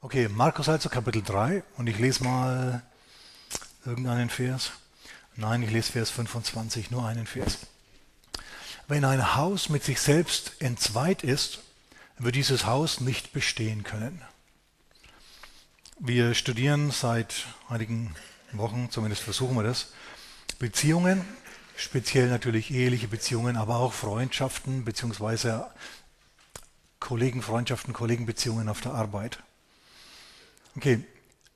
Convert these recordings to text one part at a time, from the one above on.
Okay, Markus also Kapitel 3 und ich lese mal irgendeinen Vers. Nein, ich lese Vers 25, nur einen Vers. Wenn ein Haus mit sich selbst entzweit ist, wird dieses Haus nicht bestehen können. Wir studieren seit einigen Wochen, zumindest versuchen wir das, Beziehungen, speziell natürlich eheliche Beziehungen, aber auch Freundschaften beziehungsweise Kollegenfreundschaften, Kollegenbeziehungen auf der Arbeit. Okay,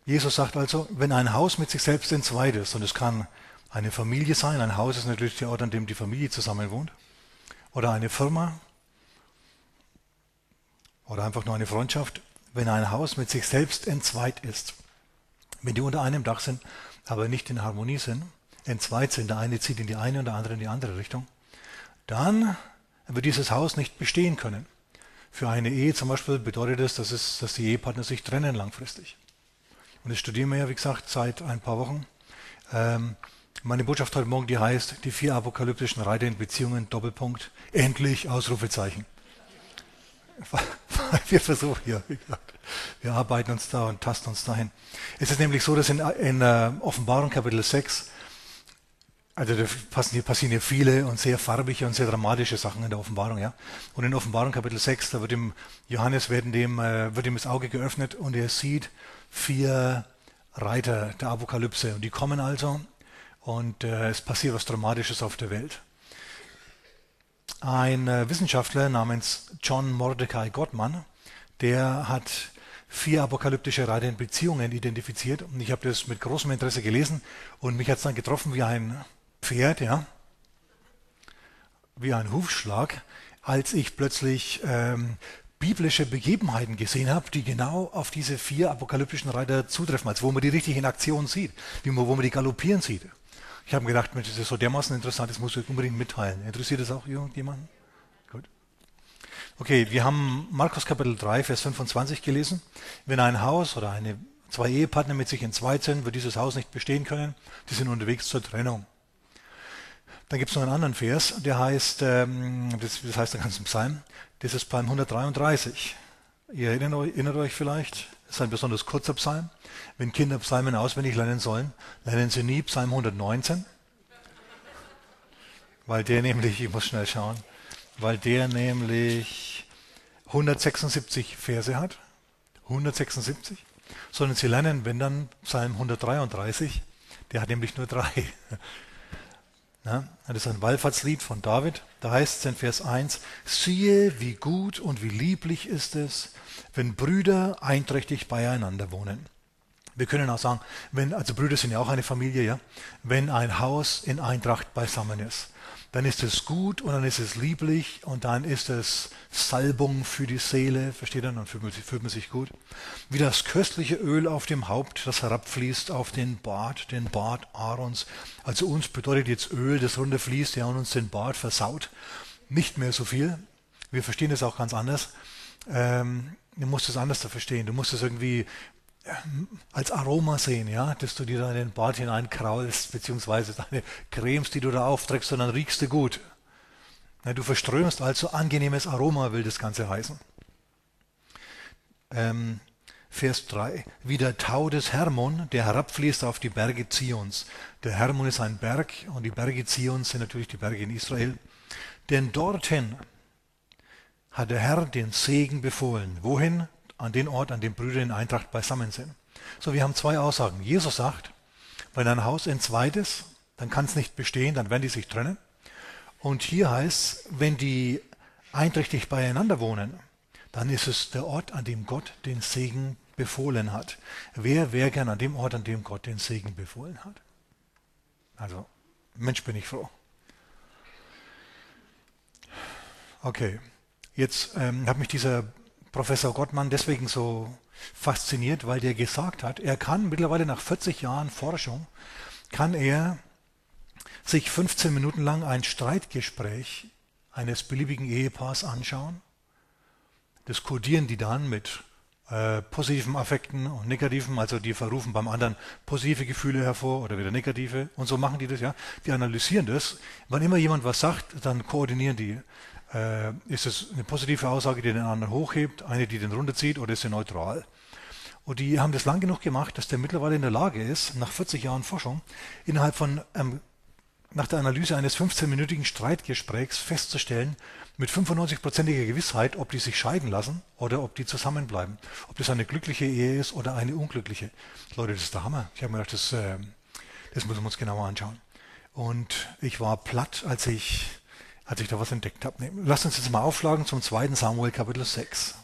Jesus sagt also, wenn ein Haus mit sich selbst entzweit ist, und es kann eine Familie sein, ein Haus ist natürlich der Ort, an dem die Familie zusammen wohnt, oder eine Firma, oder einfach nur eine Freundschaft, wenn ein Haus mit sich selbst entzweit ist, wenn die unter einem Dach sind, aber nicht in Harmonie sind, entzweit sind, der eine zieht in die eine und der andere in die andere Richtung, dann wird dieses Haus nicht bestehen können. Für eine Ehe zum Beispiel bedeutet das, dass, es, dass die Ehepartner sich trennen langfristig. Und das studieren wir ja, wie gesagt, seit ein paar Wochen. Ähm, meine Botschaft heute Morgen, die heißt, die vier apokalyptischen Reiter in Beziehungen, Doppelpunkt, endlich, Ausrufezeichen. Wir versuchen ja, wie gesagt, wir arbeiten uns da und tasten uns dahin. Es ist nämlich so, dass in, in uh, Offenbarung Kapitel 6, also da passieren, hier viele und sehr farbige und sehr dramatische Sachen in der Offenbarung, ja. Und in Offenbarung Kapitel 6, da wird ihm Johannes werden dem, äh, wird ihm das Auge geöffnet und er sieht vier Reiter der Apokalypse und die kommen also und äh, es passiert was Dramatisches auf der Welt. Ein äh, Wissenschaftler namens John Mordecai Gottman, der hat vier apokalyptische Reiter in Beziehungen identifiziert und ich habe das mit großem Interesse gelesen und mich hat es dann getroffen wie ein Pferd, ja, wie ein Hufschlag, als ich plötzlich ähm, biblische Begebenheiten gesehen habe, die genau auf diese vier apokalyptischen Reiter zutreffen, als wo man die richtig in Aktion sieht, wie man, wo man die galoppieren sieht. Ich habe mir gedacht, Mensch, das ist so dermaßen interessant, das muss ich unbedingt mitteilen. Interessiert das auch irgendjemanden? Gut. Okay, wir haben Markus Kapitel 3, Vers 25 gelesen. Wenn ein Haus oder eine, zwei Ehepartner mit sich entzweit sind, wird dieses Haus nicht bestehen können. Die sind unterwegs zur Trennung. Dann gibt es noch einen anderen Vers, der heißt, ähm, das, heißt der ganze Psalm, das ist Psalm 133. Ihr erinnert euch, erinnert euch vielleicht, das ist ein besonders kurzer Psalm. Wenn Kinder Psalmen auswendig lernen sollen, lernen sie nie Psalm 119, weil der nämlich, ich muss schnell schauen, weil der nämlich 176 Verse hat, 176, sondern sie lernen, wenn dann Psalm 133, der hat nämlich nur drei. Ja, das ist ein Wallfahrtslied von David. Da heißt es in Vers 1, siehe, wie gut und wie lieblich ist es, wenn Brüder einträchtig beieinander wohnen. Wir können auch sagen, wenn, also Brüder sind ja auch eine Familie, ja, wenn ein Haus in Eintracht beisammen ist dann ist es gut und dann ist es lieblich und dann ist es Salbung für die Seele, versteht ihr? Dann fühlt man, sich, fühlt man sich gut. Wie das köstliche Öl auf dem Haupt, das herabfließt auf den Bart, den Bart Aarons. Also uns bedeutet jetzt Öl, das runterfließt, ja, und uns den Bart versaut. Nicht mehr so viel. Wir verstehen es auch ganz anders. Ähm, du musst es anders verstehen. Du musst es irgendwie als Aroma sehen, ja, dass du dir da in den Bart hineinkraulst, beziehungsweise deine Cremes, die du da aufträgst, und dann riechst du gut. Ja, du verströmst also angenehmes Aroma, will das Ganze heißen. Ähm, Vers 3. Wie der Tau des Hermon, der herabfließt auf die Berge Zions. Der Hermon ist ein Berg und die Berge Zions sind natürlich die Berge in Israel. Denn dorthin hat der Herr den Segen befohlen. Wohin? An den Ort, an dem Brüder in Eintracht beisammen sind. So, wir haben zwei Aussagen. Jesus sagt, wenn ein Haus entzweit ist, dann kann es nicht bestehen, dann werden die sich trennen. Und hier heißt, wenn die einträchtig beieinander wohnen, dann ist es der Ort, an dem Gott den Segen befohlen hat. Wer wäre gern an dem Ort, an dem Gott den Segen befohlen hat? Also, Mensch, bin ich froh. Okay, jetzt ähm, hat mich dieser Professor Gottmann deswegen so fasziniert, weil der gesagt hat, er kann mittlerweile nach 40 Jahren Forschung, kann er sich 15 Minuten lang ein Streitgespräch eines beliebigen Ehepaars anschauen. Das kodieren die dann mit äh, positiven Affekten und negativen, also die verrufen beim anderen positive Gefühle hervor oder wieder negative und so machen die das, ja. Die analysieren das. Wann immer jemand was sagt, dann koordinieren die äh, ist es eine positive Aussage, die den anderen hochhebt, eine, die den runterzieht, oder ist sie neutral? Und die haben das lang genug gemacht, dass der mittlerweile in der Lage ist, nach 40 Jahren Forschung, innerhalb von, ähm, nach der Analyse eines 15-minütigen Streitgesprächs festzustellen, mit 95-prozentiger Gewissheit, ob die sich scheiden lassen oder ob die zusammenbleiben. Ob das eine glückliche Ehe ist oder eine unglückliche. Leute, das ist der Hammer. Ich habe mir gedacht, das, äh, das müssen wir uns genauer anschauen. Und ich war platt, als ich, als ich da was entdeckt habe. Lasst uns jetzt mal aufschlagen zum 2. Samuel Kapitel 6.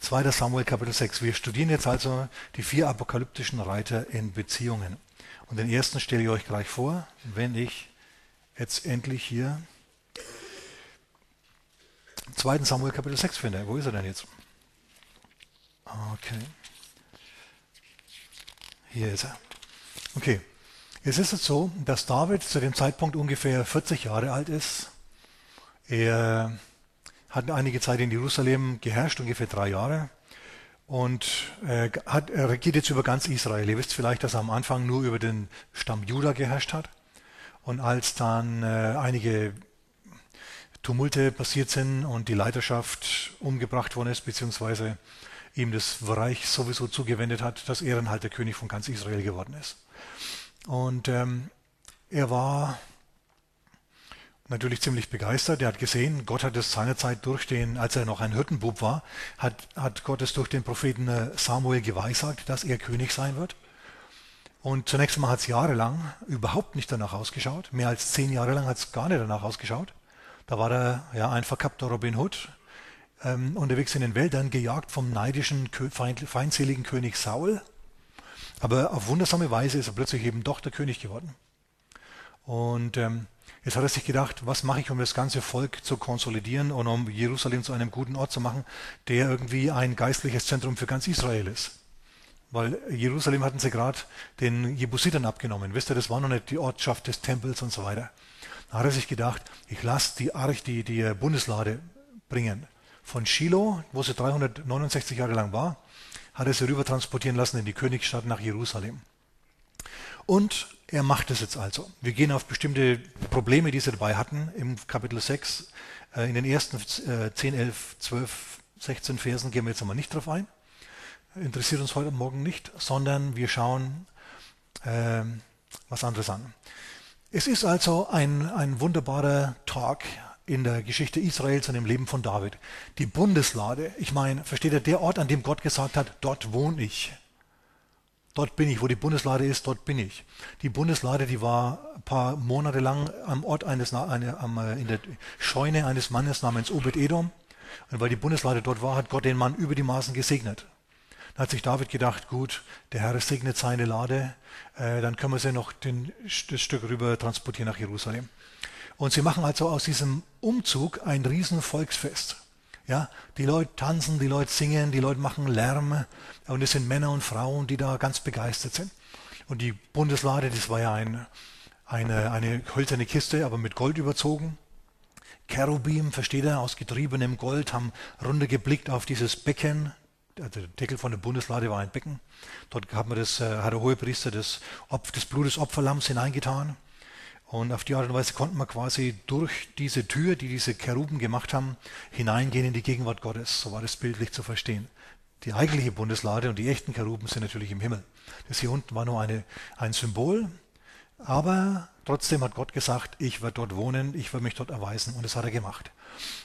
2. Samuel Kapitel 6. Wir studieren jetzt also die vier apokalyptischen Reiter in Beziehungen. Und den ersten stelle ich euch gleich vor, wenn ich jetzt endlich hier 2. Samuel Kapitel 6 finde. Wo ist er denn jetzt? Okay. Hier ist er. Okay. Es ist jetzt so, dass David zu dem Zeitpunkt ungefähr 40 Jahre alt ist. Er hat einige Zeit in Jerusalem geherrscht, ungefähr drei Jahre. Und äh, hat, er regiert jetzt über ganz Israel. Ihr wisst vielleicht, dass er am Anfang nur über den Stamm Juda geherrscht hat. Und als dann äh, einige Tumulte passiert sind und die Leiterschaft umgebracht worden ist, beziehungsweise ihm das Reich sowieso zugewendet hat, dass er dann halt der König von ganz Israel geworden ist. Und ähm, er war natürlich ziemlich begeistert. Er hat gesehen, Gott hat es seinerzeit durch den, als er noch ein Hirtenbub war, hat, hat Gott es durch den Propheten äh, Samuel geweissagt, dass er König sein wird. Und zunächst einmal hat es jahrelang überhaupt nicht danach ausgeschaut. Mehr als zehn Jahre lang hat es gar nicht danach ausgeschaut. Da war er ja ein verkappter Robin Hood, ähm, unterwegs in den Wäldern, gejagt vom neidischen, feindseligen König Saul. Aber auf wundersame Weise ist er plötzlich eben doch der König geworden. Und ähm, jetzt hat er sich gedacht, was mache ich, um das ganze Volk zu konsolidieren und um Jerusalem zu einem guten Ort zu machen, der irgendwie ein geistliches Zentrum für ganz Israel ist. Weil Jerusalem hatten sie gerade den Jebusitern abgenommen. Wisst ihr, das war noch nicht die Ortschaft des Tempels und so weiter. Da hat er sich gedacht, ich lasse die Arch, die, die Bundeslade bringen. Von Shiloh, wo sie 369 Jahre lang war, hat er sie rüber transportieren lassen in die Königsstadt nach Jerusalem. Und er macht es jetzt also. Wir gehen auf bestimmte Probleme, die sie dabei hatten, im Kapitel 6. Äh, in den ersten 10, 11, 12, 16 Versen gehen wir jetzt einmal nicht drauf ein. Interessiert uns heute Morgen nicht, sondern wir schauen äh, was anderes an. Es ist also ein, ein wunderbarer Tag in der Geschichte Israels und im Leben von David. Die Bundeslade, ich meine, versteht ihr, der Ort, an dem Gott gesagt hat, dort wohne ich. Dort bin ich, wo die Bundeslade ist, dort bin ich. Die Bundeslade, die war ein paar Monate lang am Ort eines, eine, am, äh, in der Scheune eines Mannes namens Obed Edom. Und weil die Bundeslade dort war, hat Gott den Mann über die Maßen gesegnet. Da hat sich David gedacht, gut, der Herr segnet seine Lade, äh, dann können wir sie noch den, das Stück rüber transportieren nach Jerusalem. Und sie machen also aus diesem Umzug ein riesen Volksfest. Ja, die Leute tanzen, die Leute singen, die Leute machen Lärm und es sind Männer und Frauen, die da ganz begeistert sind. Und die Bundeslade, das war ja ein, eine, eine hölzerne Kiste, aber mit Gold überzogen. Cherubim, versteht er, aus getriebenem Gold, haben runtergeblickt auf dieses Becken. Also der Deckel von der Bundeslade war ein Becken. Dort hat, man das, äh, hat der Hohepriester das, das Blut des Opferlamms hineingetan. Und auf die Art und Weise konnte man quasi durch diese Tür, die diese Cheruben gemacht haben, hineingehen in die Gegenwart Gottes. So war das bildlich zu verstehen. Die eigentliche Bundeslade und die echten Cheruben sind natürlich im Himmel. Das hier unten war nur eine, ein Symbol, aber trotzdem hat Gott gesagt, ich werde dort wohnen, ich werde mich dort erweisen und das hat er gemacht.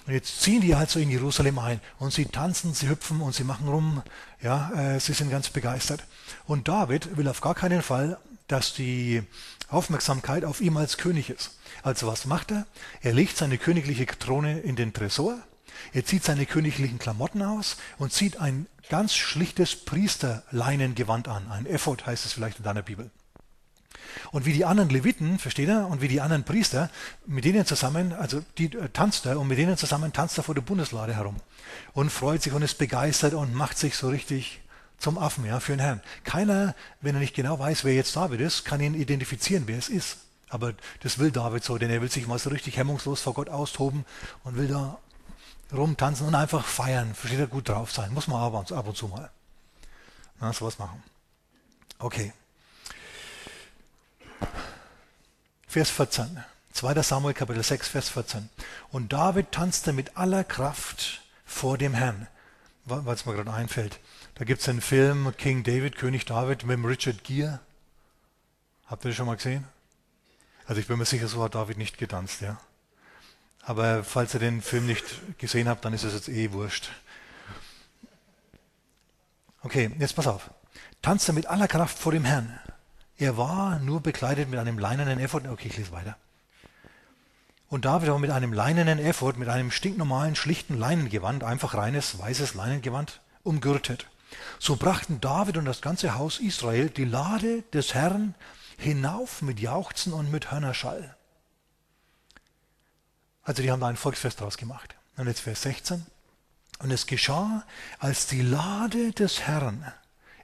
Und jetzt ziehen die also in Jerusalem ein und sie tanzen, sie hüpfen und sie machen rum, ja, äh, sie sind ganz begeistert. Und David will auf gar keinen Fall, dass die Aufmerksamkeit auf ihm als König ist. Also was macht er? Er legt seine königliche Throne in den Tresor, er zieht seine königlichen Klamotten aus und zieht ein ganz schlichtes Priesterleinengewand an. Ein Ephod heißt es vielleicht in deiner Bibel. Und wie die anderen Leviten, versteht er, und wie die anderen Priester, mit denen zusammen, also die äh, tanzt er und mit denen zusammen tanzt er vor der Bundeslade herum und freut sich und ist begeistert und macht sich so richtig zum Affen, ja, für den Herrn. Keiner, wenn er nicht genau weiß, wer jetzt David ist, kann ihn identifizieren, wer es ist. Aber das will David so, denn er will sich mal so richtig hemmungslos vor Gott austoben und will da rumtanzen und einfach feiern. Versteht er gut drauf sein. Muss man aber ab und zu mal. Na, sowas machen. Okay. Vers 14. 2. Samuel Kapitel 6, Vers 14. Und David tanzte mit aller Kraft vor dem Herrn, weil es mir gerade einfällt. Da gibt es den Film King David, König David mit Richard Gere. Habt ihr das schon mal gesehen? Also ich bin mir sicher, so hat David nicht getanzt, ja. Aber falls ihr den Film nicht gesehen habt, dann ist es jetzt eh wurscht. Okay, jetzt pass auf. Tanzte mit aller Kraft vor dem Herrn. Er war nur bekleidet mit einem leinenen Effort. Okay, ich lese weiter. Und David war mit einem leinenen Effort, mit einem stinknormalen, schlichten Leinengewand, einfach reines, weißes Leinengewand, umgürtet. So brachten David und das ganze Haus Israel die Lade des Herrn hinauf mit Jauchzen und mit Hörnerschall. Also die haben da ein Volksfest draus gemacht. Und jetzt Vers 16. Und es geschah, als die Lade des Herrn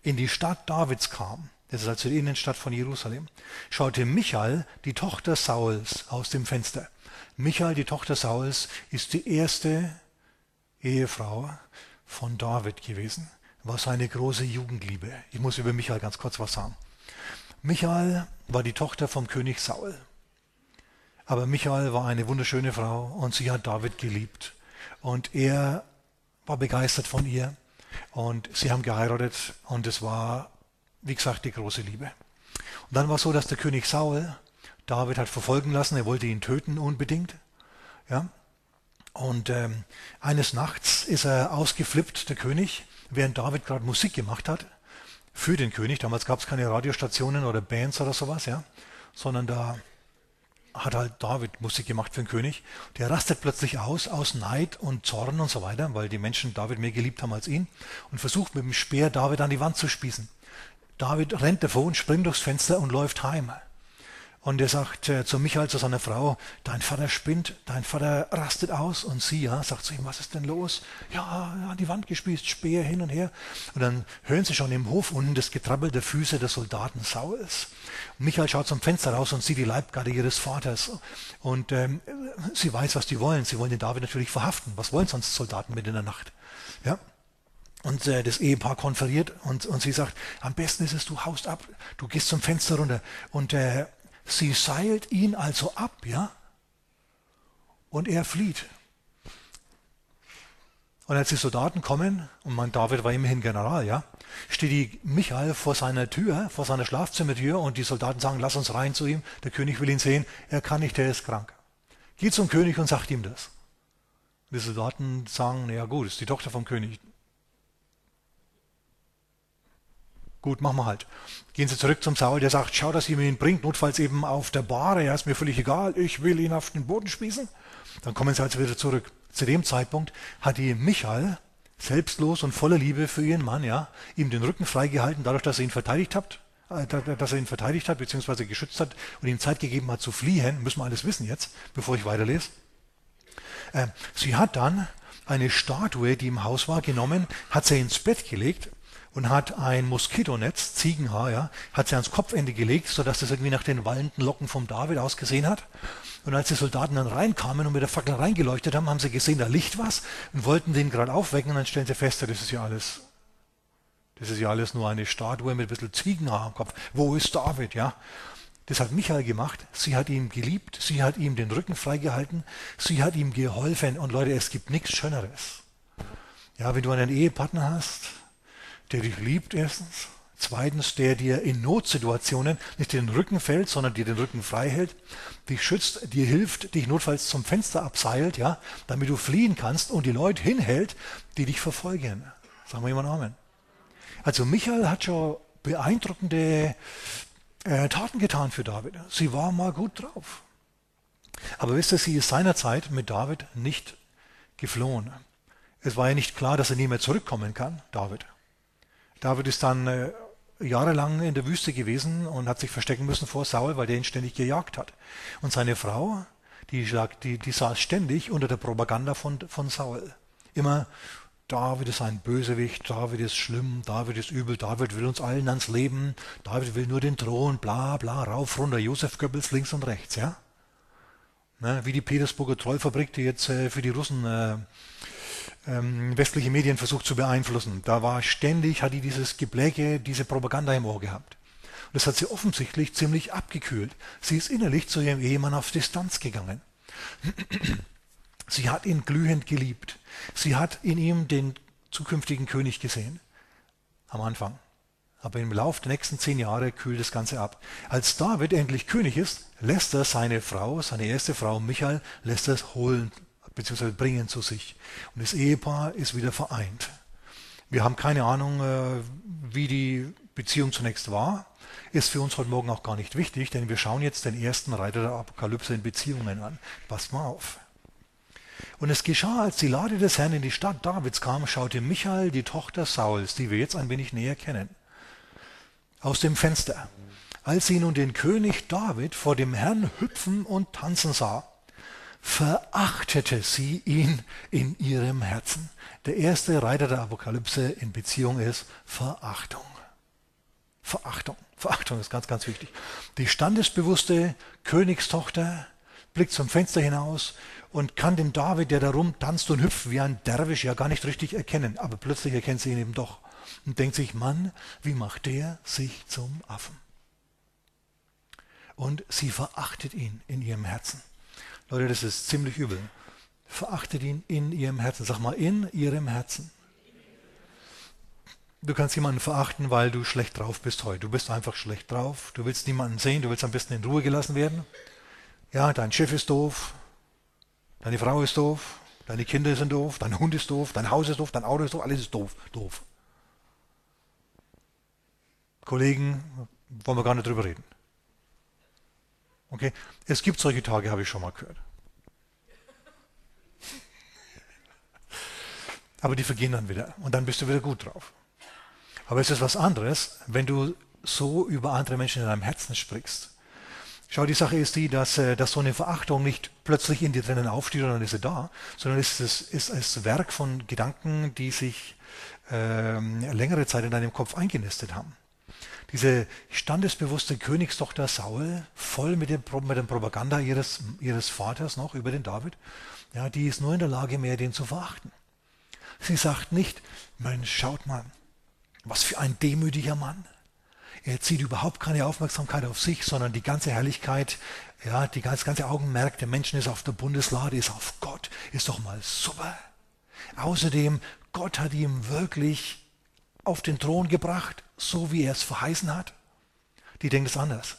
in die Stadt Davids kam, das ist also die Innenstadt von Jerusalem, schaute Michael, die Tochter Sauls, aus dem Fenster. Michael, die Tochter Sauls, ist die erste Ehefrau von David gewesen. War seine große Jugendliebe. Ich muss über Michael ganz kurz was sagen. Michael war die Tochter vom König Saul. Aber Michael war eine wunderschöne Frau und sie hat David geliebt. Und er war begeistert von ihr und sie haben geheiratet und es war, wie gesagt, die große Liebe. Und dann war es so, dass der König Saul David hat verfolgen lassen, er wollte ihn töten unbedingt. Ja? Und ähm, eines Nachts ist er ausgeflippt, der König, während David gerade Musik gemacht hat für den König. Damals gab es keine Radiostationen oder Bands oder sowas, ja, sondern da hat halt David Musik gemacht für den König. Der rastet plötzlich aus, aus Neid und Zorn und so weiter, weil die Menschen David mehr geliebt haben als ihn und versucht mit dem Speer David an die Wand zu spießen. David rennt davon, springt durchs Fenster und läuft heim. Und er sagt äh, zu Michael, zu seiner Frau, dein Vater spinnt, dein Vater rastet aus. Und sie ja, sagt zu ihm, was ist denn los? Ja, an die Wand gespießt, Speer hin und her. Und dann hören sie schon im Hof unten das Getrabbel der Füße der Soldaten Sauls. Und Michael schaut zum Fenster raus und sieht die Leibgarde ihres Vaters. Und ähm, sie weiß, was die wollen. Sie wollen den David natürlich verhaften. Was wollen sonst Soldaten mit in der Nacht? Ja, und äh, das Ehepaar konferiert und, und sie sagt, am besten ist es, du haust ab, du gehst zum Fenster runter und äh, Sie seilt ihn also ab, ja? Und er flieht. Und als die Soldaten kommen, und mein David war immerhin General, ja, steht die Michael vor seiner Tür, vor seiner Schlafzimmertür, und die Soldaten sagen, lass uns rein zu ihm, der König will ihn sehen, er kann nicht, er ist krank. Geht zum König und sagt ihm das. Die Soldaten sagen, naja gut, ist die Tochter vom König. Gut, machen wir halt. Gehen Sie zurück zum Saul, der sagt, schau, dass ihr mir ihn bringt, notfalls eben auf der Bahre, ja, ist mir völlig egal, ich will ihn auf den Boden spießen. Dann kommen sie also wieder zurück. Zu dem Zeitpunkt hat die Michael, selbstlos und voller Liebe für ihren Mann, ja, ihm den Rücken freigehalten, dadurch, dass er ihn verteidigt hat, äh, dass er ihn verteidigt hat, beziehungsweise geschützt hat und ihm Zeit gegeben hat zu fliehen, müssen wir alles wissen jetzt, bevor ich weiterlese. Äh, sie hat dann eine Statue, die im Haus war, genommen, hat sie ins Bett gelegt und hat ein Moskitonetz, Ziegenhaar, ja, hat sie ans Kopfende gelegt, sodass das irgendwie nach den wallenden Locken vom David ausgesehen hat. Und als die Soldaten dann reinkamen und mit der Fackel reingeleuchtet haben, haben sie gesehen, da liegt was und wollten den gerade aufwecken und dann stellen sie fest, das ist ja alles, das ist ja alles nur eine Statue mit ein bisschen Ziegenhaar am Kopf. Wo ist David, ja? Das hat Michael gemacht. Sie hat ihn geliebt. Sie hat ihm den Rücken freigehalten. Sie hat ihm geholfen. Und Leute, es gibt nichts Schöneres. Ja, wenn du einen Ehepartner hast, der dich liebt erstens, zweitens, der dir in Notsituationen nicht den Rücken fällt, sondern dir den Rücken frei hält, dich schützt, dir hilft, dich notfalls zum Fenster abseilt, ja, damit du fliehen kannst und die Leute hinhält, die dich verfolgen. Sagen wir jemand Amen. Also Michael hat schon beeindruckende äh, Taten getan für David. Sie war mal gut drauf. Aber wisst ihr, sie ist seinerzeit mit David nicht geflohen. Es war ja nicht klar, dass er nie mehr zurückkommen kann, David. David ist dann äh, jahrelang in der Wüste gewesen und hat sich verstecken müssen vor Saul, weil der ihn ständig gejagt hat. Und seine Frau, die, die, die saß ständig unter der Propaganda von, von Saul. Immer, David ist ein Bösewicht, David ist schlimm, David ist übel, David will uns allen ans Leben, David will nur den Thron, bla bla, rauf, runter, Josef Goebbels links und rechts, ja. Ne, wie die Petersburger Trollfabrik, die jetzt äh, für die Russen äh, ähm, westliche Medien versucht zu beeinflussen. Da war ständig, hat die dieses Gebläge, diese Propaganda im Ohr gehabt. Und das hat sie offensichtlich ziemlich abgekühlt. Sie ist innerlich zu ihrem Ehemann auf Distanz gegangen. Sie hat ihn glühend geliebt. Sie hat in ihm den zukünftigen König gesehen. am Anfang. Aber im Laufe der nächsten zehn Jahre kühlt das Ganze ab. Als David endlich König ist, lässt er seine Frau, seine erste Frau Michael, lässt er es holen bzw. bringen zu sich. Und das Ehepaar ist wieder vereint. Wir haben keine Ahnung, äh, wie die Beziehung zunächst war. Ist für uns heute Morgen auch gar nicht wichtig, denn wir schauen jetzt den ersten Reiter der Apokalypse in Beziehungen an. Passt mal auf. Und es geschah, als die Lade des Herrn in die Stadt Davids kam, schaute Michael, die Tochter Sauls, die wir jetzt ein wenig näher kennen, aus dem Fenster. Als sie nun den König David vor dem Herrn hüpfen und tanzen sah, verachtete sie ihn in ihrem Herzen. Der erste Reiter der Apokalypse in Beziehung ist Verachtung. Verachtung. Verachtung ist ganz, ganz wichtig. Die standesbewusste Königstochter blickt zum Fenster hinaus und kann den David, der da rumtanzt und hüpft wie ein Derwisch, ja gar nicht richtig erkennen. Aber plötzlich erkennt sie ihn eben doch und denkt sich, Mann, wie macht der sich zum Affen? Und sie verachtet ihn in ihrem Herzen. Leute, das ist ziemlich übel. Verachtet ihn in ihrem Herzen. Sag mal, in ihrem Herzen. Du kannst jemanden verachten, weil du schlecht drauf bist heute. Du bist einfach schlecht drauf. Du willst niemanden sehen. Du willst am besten in Ruhe gelassen werden. Ja, dein Chef ist doof. Deine Frau ist doof, deine Kinder sind doof, dein Hund ist doof, dein Haus ist doof, dein Auto ist doof, alles ist doof, doof. Kollegen, wollen wir gar nicht drüber reden. Okay? Es gibt solche Tage, habe ich schon mal gehört. Aber die vergehen dann wieder und dann bist du wieder gut drauf. Aber es ist was anderes, wenn du so über andere Menschen in deinem Herzen sprichst. Schau, die Sache ist die, dass, äh, dass so eine Verachtung nicht plötzlich in dir drinnen aufsteht und dann ist sie da, sondern es ist, ist das Werk von Gedanken, die sich äh, längere Zeit in deinem Kopf eingenistet haben. Diese standesbewusste Königstochter Saul, voll mit, dem, mit der Propaganda ihres, ihres Vaters noch über den David, ja, die ist nur in der Lage, mehr den zu verachten. Sie sagt nicht, Mensch, schaut mal, was für ein demütiger Mann. Er zieht überhaupt keine Aufmerksamkeit auf sich, sondern die ganze Herrlichkeit, ja, die ganze, ganze Augenmerk der Menschen ist auf der Bundeslade, ist auf Gott. Ist doch mal super. Außerdem, Gott hat ihm wirklich auf den Thron gebracht, so wie er es verheißen hat. Die denkt es anders.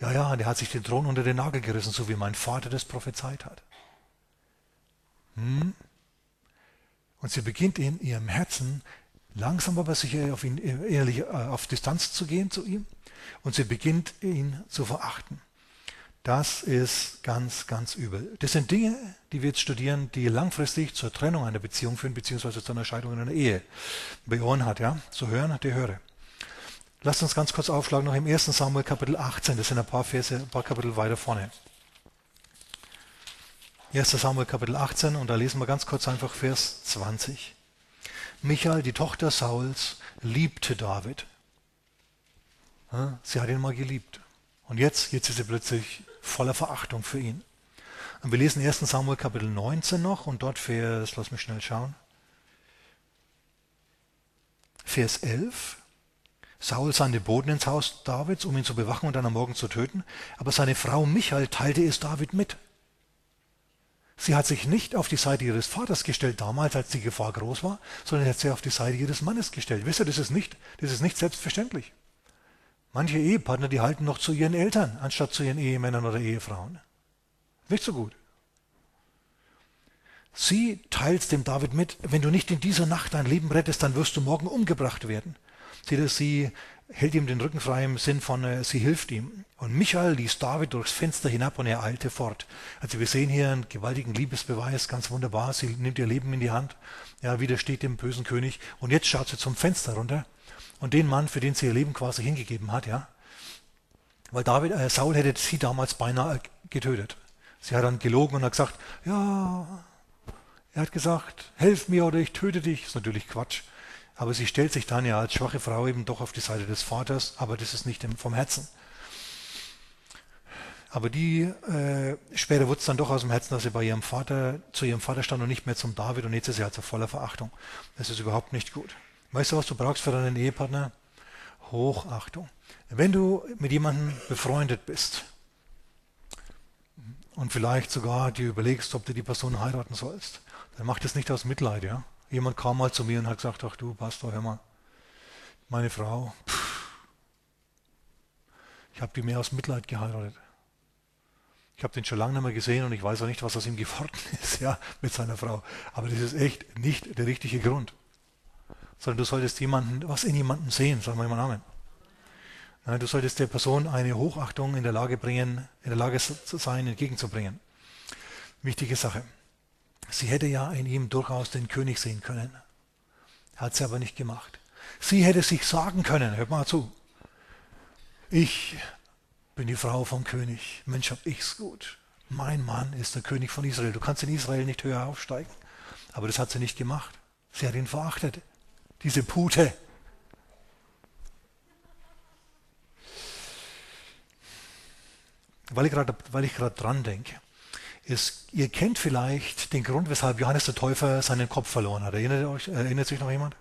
Ja, ja, der hat sich den Thron unter den Nagel gerissen, so wie mein Vater das prophezeit hat. Hm? Und sie beginnt in ihrem Herzen langsam aber sicher auf ihn ehrlich äh, auf Distanz zu gehen zu ihm und sie beginnt ihn zu verachten. Das ist ganz, ganz übel. Das sind Dinge, die wir jetzt studieren, die langfristig zur Trennung einer Beziehung führen, beziehungsweise zu einer Scheidung in einer Ehe. Wer Ohren hat, ja, zu hören, der höre. Lasst uns ganz kurz aufschlagen, noch im 1. Samuel Kapitel 18, das sind ein paar Verse, ein paar Kapitel weiter vorne. 1. Samuel Kapitel 18 und da lesen wir ganz kurz einfach Vers 20. Michael, die Tochter Sauls, liebte David. Sie hat ihn mal geliebt. Und jetzt, jetzt ist sie plötzlich voller Verachtung für ihn. Und wir lesen 1. Samuel Kapitel 19 noch und dort Vers, lass mich schnell schauen. Vers 11. Saul sandte Boden ins Haus Davids, um ihn zu bewachen und dann am Morgen zu töten. Aber seine Frau Michael teilte es David mit. Sie hat sich nicht auf die Seite ihres Vaters gestellt damals, als die Gefahr groß war, sondern hat sich auf die Seite ihres Mannes gestellt. Wisst ihr, das ist nicht, das ist nicht selbstverständlich. Manche Ehepartner, die halten noch zu ihren Eltern, anstatt zu ihren Ehemännern oder Ehefrauen. Nicht so gut. Sie teilt dem David mit, wenn du nicht in dieser Nacht dein Leben rettest, dann wirst du morgen umgebracht werden. Seht sie hält ihm den Rücken frei im Sinn von, äh, sie hilft ihm. Und Michael ließ David durchs Fenster hinab und er eilte fort. Also wir sehen hier einen gewaltigen Liebesbeweis, ganz wunderbar. Sie nimmt ihr Leben in die Hand, ja, widersteht dem bösen König. Und jetzt schaut sie zum Fenster runter und den Mann, für den sie ihr Leben quasi hingegeben hat, ja. Weil David, äh, Saul hätte sie damals beinahe getötet. Sie hat dann gelogen und hat gesagt, ja, er hat gesagt, helf mir oder ich töte dich. Das ist natürlich Quatsch. Aber sie stellt sich dann ja als schwache Frau eben doch auf die Seite des Vaters, aber das ist nicht vom Herzen. Aber die äh, später wurde es dann doch aus dem Herzen, dass sie bei ihrem Vater zu ihrem Vater stand und nicht mehr zum David und jetzt ist sie also voller Verachtung. Das ist überhaupt nicht gut. Weißt du, was du brauchst für deinen Ehepartner? Hochachtung. Wenn du mit jemandem befreundet bist und vielleicht sogar dir überlegst, ob du die Person heiraten sollst, dann mach das nicht aus Mitleid, ja. Jemand kam mal zu mir und hat gesagt, ach du Pastor, hör mal, meine Frau, ich habe die mehr aus Mitleid geheiratet. Ich habe den schon lange nicht mehr gesehen und ich weiß auch nicht, was aus ihm geworden ist, ja, mit seiner Frau. Aber das ist echt nicht der richtige Grund. Sondern du solltest jemanden, was in jemanden sehen, sagen wir mal Amen. Du solltest der Person eine Hochachtung in der Lage bringen, in der Lage sein, entgegenzubringen. Wichtige Sache. Sie hätte ja in ihm durchaus den König sehen können. Hat sie aber nicht gemacht. Sie hätte sich sagen können, hört mal zu, ich bin die Frau vom König. Mensch, hab ich's gut. Mein Mann ist der König von Israel. Du kannst in Israel nicht höher aufsteigen. Aber das hat sie nicht gemacht. Sie hat ihn verachtet. Diese Pute. Weil ich gerade dran denke. Ihr kennt vielleicht den Grund, weshalb Johannes der Täufer seinen Kopf verloren hat. Erinnert, euch, erinnert sich noch jemand?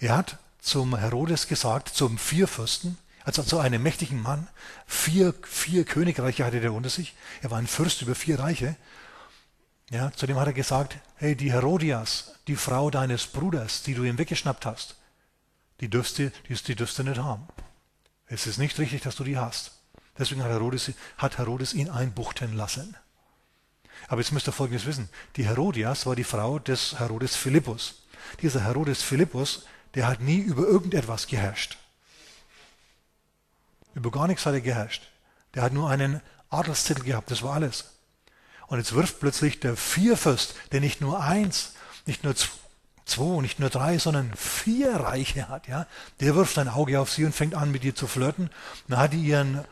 Er hat zum Herodes gesagt, zum Vierfürsten, also zu einem mächtigen Mann, vier, vier Königreiche hatte er unter sich, er war ein Fürst über vier Reiche. Ja, zudem hat er gesagt, hey, die Herodias, die Frau deines Bruders, die du ihm weggeschnappt hast, die dürfst du, die, die dürfst nicht haben. Es ist nicht richtig, dass du die hast. Deswegen hat Herodes, hat Herodes ihn einbuchten lassen. Aber jetzt müsst ihr Folgendes wissen. Die Herodias war die Frau des Herodes Philippus. Dieser Herodes Philippus, der hat nie über irgendetwas geherrscht. Über gar nichts hat er geherrscht. Der hat nur einen Adelstitel gehabt, das war alles. Und jetzt wirft plötzlich der Vierfürst, der nicht nur eins, nicht nur zwei, nicht nur drei, sondern vier Reiche hat, ja, der wirft ein Auge auf sie und fängt an, mit ihr zu flirten. Dann hat die ihren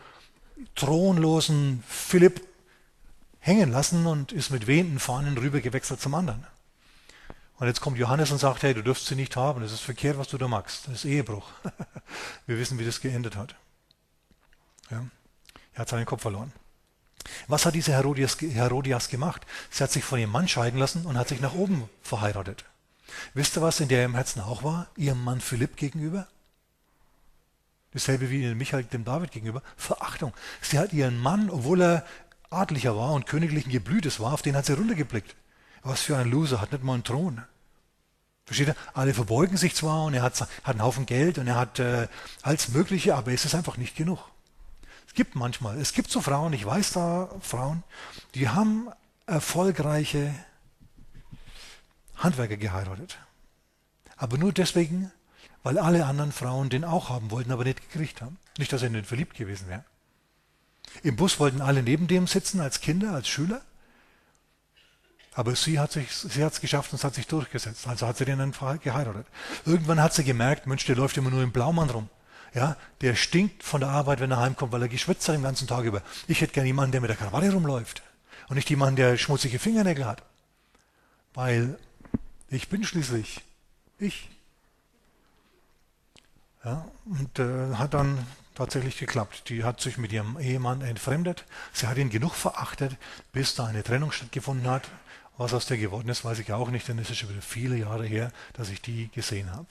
thronlosen Philipp hängen lassen und ist mit wehenden Fahnen rübergewechselt zum anderen. Und jetzt kommt Johannes und sagt, hey, du dürfst sie nicht haben, das ist verkehrt, was du da machst. Das ist Ehebruch. Wir wissen, wie das geendet hat. Ja. Er hat seinen Kopf verloren. Was hat diese Herodias, Herodias gemacht? Sie hat sich von ihrem Mann scheiden lassen und hat sich nach oben verheiratet. Wisst ihr, was in der im Herzen auch war? Ihrem Mann Philipp gegenüber? Dasselbe wie in Michael dem David gegenüber. Verachtung. Sie hat ihren Mann, obwohl er adlicher war und königlichen Geblütes war, auf den hat sie runtergeblickt. Was für ein Loser, hat nicht mal einen Thron. Versteht ihr? Alle verbeugen sich zwar und er hat, hat einen Haufen Geld und er hat äh, alles Mögliche, aber es ist einfach nicht genug. Es gibt manchmal, es gibt so Frauen, ich weiß da Frauen, die haben erfolgreiche Handwerker geheiratet. Aber nur deswegen, weil alle anderen Frauen den auch haben wollten, aber nicht gekriegt haben. Nicht, dass er den verliebt gewesen wäre. Im Bus wollten alle neben dem sitzen, als Kinder, als Schüler. Aber sie hat es geschafft und es hat sich durchgesetzt. Also hat sie den dann geheiratet. Irgendwann hat sie gemerkt, Mensch, der läuft immer nur im Blaumann rum. Ja, der stinkt von der Arbeit, wenn er heimkommt, weil er geschwitzt hat den ganzen Tag über. Ich hätte gerne jemanden, der mit der Krawatte rumläuft. Und nicht jemanden, der schmutzige Fingernägel hat. Weil ich bin schließlich ich. Ja, und äh, hat dann tatsächlich geklappt. Die hat sich mit ihrem Ehemann entfremdet. Sie hat ihn genug verachtet, bis da eine Trennung stattgefunden hat. Was aus der geworden ist, weiß ich auch nicht, denn es ist schon wieder viele Jahre her, dass ich die gesehen habe.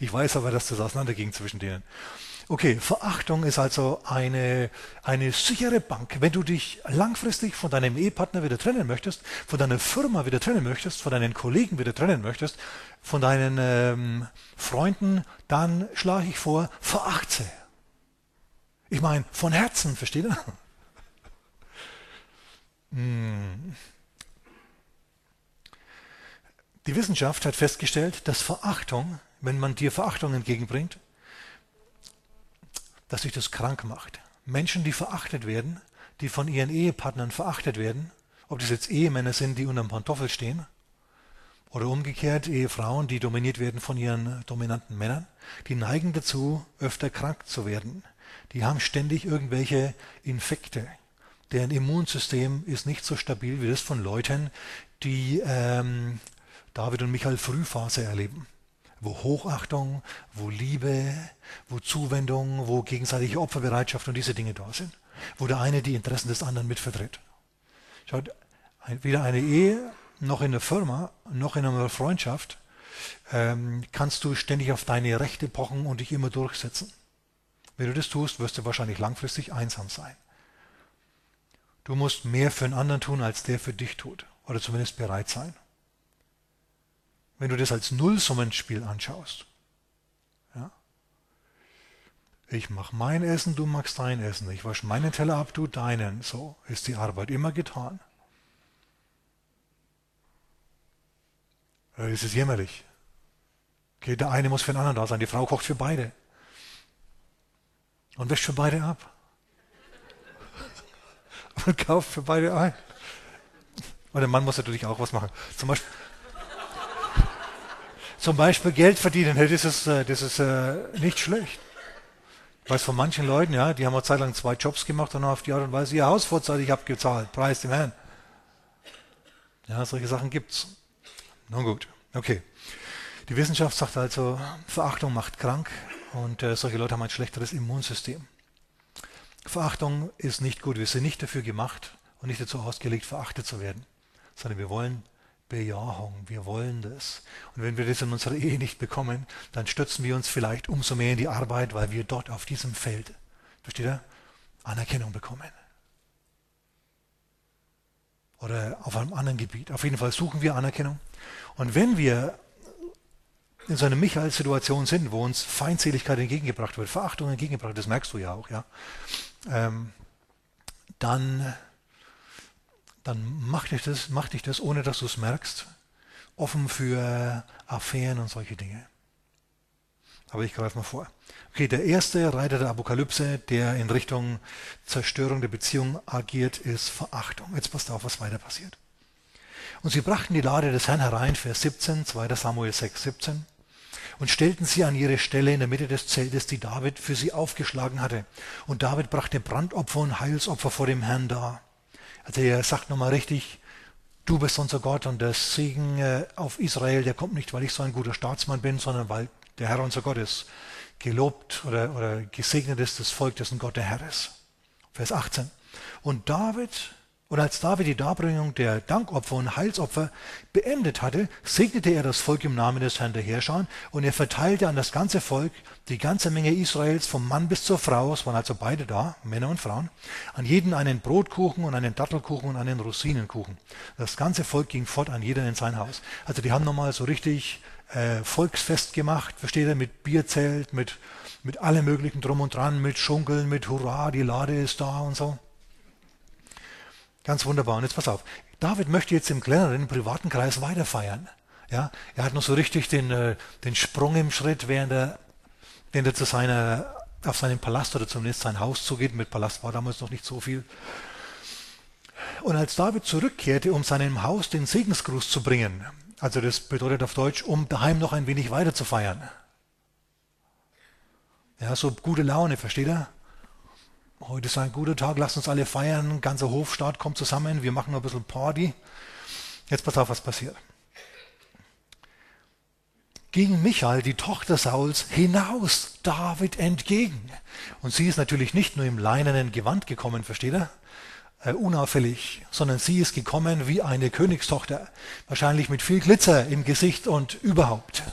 Ich weiß aber, dass das auseinanderging zwischen denen. Okay, Verachtung ist also eine, eine sichere Bank. Wenn du dich langfristig von deinem Ehepartner wieder trennen möchtest, von deiner Firma wieder trennen möchtest, von deinen Kollegen wieder trennen möchtest, von deinen ähm, Freunden, dann schlage ich vor, verachte. Ich meine, von Herzen, versteht ihr? hm. Die Wissenschaft hat festgestellt, dass Verachtung wenn man dir Verachtung entgegenbringt, dass sich das krank macht. Menschen, die verachtet werden, die von ihren Ehepartnern verachtet werden, ob das jetzt Ehemänner sind, die unterm Pantoffel stehen, oder umgekehrt Ehefrauen, die dominiert werden von ihren dominanten Männern, die neigen dazu, öfter krank zu werden. Die haben ständig irgendwelche Infekte. Deren Immunsystem ist nicht so stabil wie das von Leuten, die ähm, David und Michael Frühphase erleben wo Hochachtung, wo Liebe, wo Zuwendung, wo gegenseitige Opferbereitschaft und diese Dinge da sind. Wo der eine die Interessen des anderen mitvertritt. Schaut, weder eine Ehe, noch in der Firma, noch in einer Freundschaft ähm, kannst du ständig auf deine Rechte pochen und dich immer durchsetzen. Wenn du das tust, wirst du wahrscheinlich langfristig einsam sein. Du musst mehr für einen anderen tun, als der für dich tut. Oder zumindest bereit sein wenn du das als Nullsummenspiel anschaust. Ja? Ich mache mein Essen, du machst dein Essen. Ich wasche meinen Teller ab, du deinen. So ist die Arbeit immer getan. Es ist jämmerlich. Okay, der eine muss für den anderen da sein. Die Frau kocht für beide. Und wäscht für beide ab. Und kauft für beide ein. Und der Mann muss natürlich auch was machen. Zum Beispiel, zum Beispiel Geld verdienen. Das ist, äh, das ist äh, nicht schlecht. Ich weiß von manchen Leuten, ja, die haben eine Zeit lang zwei Jobs gemacht und auf die Art und Weise ihr Haus vorzeitig abgezahlt. Preis dem Herrn. Ja, solche Sachen gibt's. Nun gut, okay. Die Wissenschaft sagt also, Verachtung macht krank und äh, solche Leute haben ein schlechteres Immunsystem. Verachtung ist nicht gut. Wir sind nicht dafür gemacht und nicht dazu ausgelegt, verachtet zu werden, sondern wir wollen Bejahung. Wir wollen das. Und wenn wir das in unserer Ehe nicht bekommen, dann stützen wir uns vielleicht umso mehr in die Arbeit, weil wir dort auf diesem Feld, versteht ihr, Anerkennung bekommen. Oder auf einem anderen Gebiet. Auf jeden Fall suchen wir Anerkennung. Und wenn wir in so einer Michael-Situation sind, wo uns Feindseligkeit entgegengebracht wird, Verachtung entgegengebracht, das merkst du ja auch, ja, ähm, dann, dann macht dich, das, macht dich das, ohne dass du es merkst, offen für Affären und solche Dinge. Aber ich greife mal vor. Okay, der erste Reiter der Apokalypse, der in Richtung Zerstörung der Beziehung agiert, ist Verachtung. Jetzt passt auf, was weiter passiert. Und sie brachten die Lade des Herrn herein, Vers 17, 2 Samuel 6, 17 und stellten sie an ihre Stelle in der Mitte des Zeltes, die David für sie aufgeschlagen hatte. Und David brachte Brandopfer und Heilsopfer vor dem Herrn dar. Also er sagt nochmal richtig, du bist unser Gott und der Segen äh, auf Israel, der kommt nicht, weil ich so ein guter Staatsmann bin, sondern weil der Herr unser Gott ist. Gelobt oder, oder gesegnet ist das Volk, dessen Gott der Herr ist. Vers 18. Und David und als David die Darbringung der Dankopfer und Heilsopfer beendet hatte, segnete er das Volk im Namen des Herrn der Herrscher und er verteilte an das ganze Volk, die ganze Menge Israels, vom Mann bis zur Frau, es waren also beide da, Männer und Frauen, an jeden einen Brotkuchen und einen Dattelkuchen und einen Rosinenkuchen. Das ganze Volk ging fort an jeder in sein Haus. Also die haben nochmal so richtig äh, Volksfest gemacht, versteht ihr, mit Bierzelt, mit, mit allem möglichen drum und dran, mit Schunkeln, mit Hurra, die Lade ist da und so. Ganz wunderbar. Und jetzt pass auf. David möchte jetzt im kleineren, privaten Kreis weiter feiern. Ja, er hat noch so richtig den, äh, den Sprung im Schritt, während er, während er zu seiner, auf seinen Palast oder zumindest sein Haus zugeht. Mit Palast war damals noch nicht so viel. Und als David zurückkehrte, um seinem Haus den Segensgruß zu bringen, also das bedeutet auf Deutsch, um daheim noch ein wenig weiter zu feiern. Ja, so gute Laune, versteht er? Heute ist ein guter Tag, lasst uns alle feiern, ganzer Hofstaat kommt zusammen, wir machen ein bisschen Party. Jetzt pass auf, was passiert. Ging Michael, die Tochter Sauls, hinaus David entgegen. Und sie ist natürlich nicht nur im leinenen Gewand gekommen, versteht er? Äh, unauffällig, sondern sie ist gekommen wie eine Königstochter, wahrscheinlich mit viel Glitzer im Gesicht und überhaupt.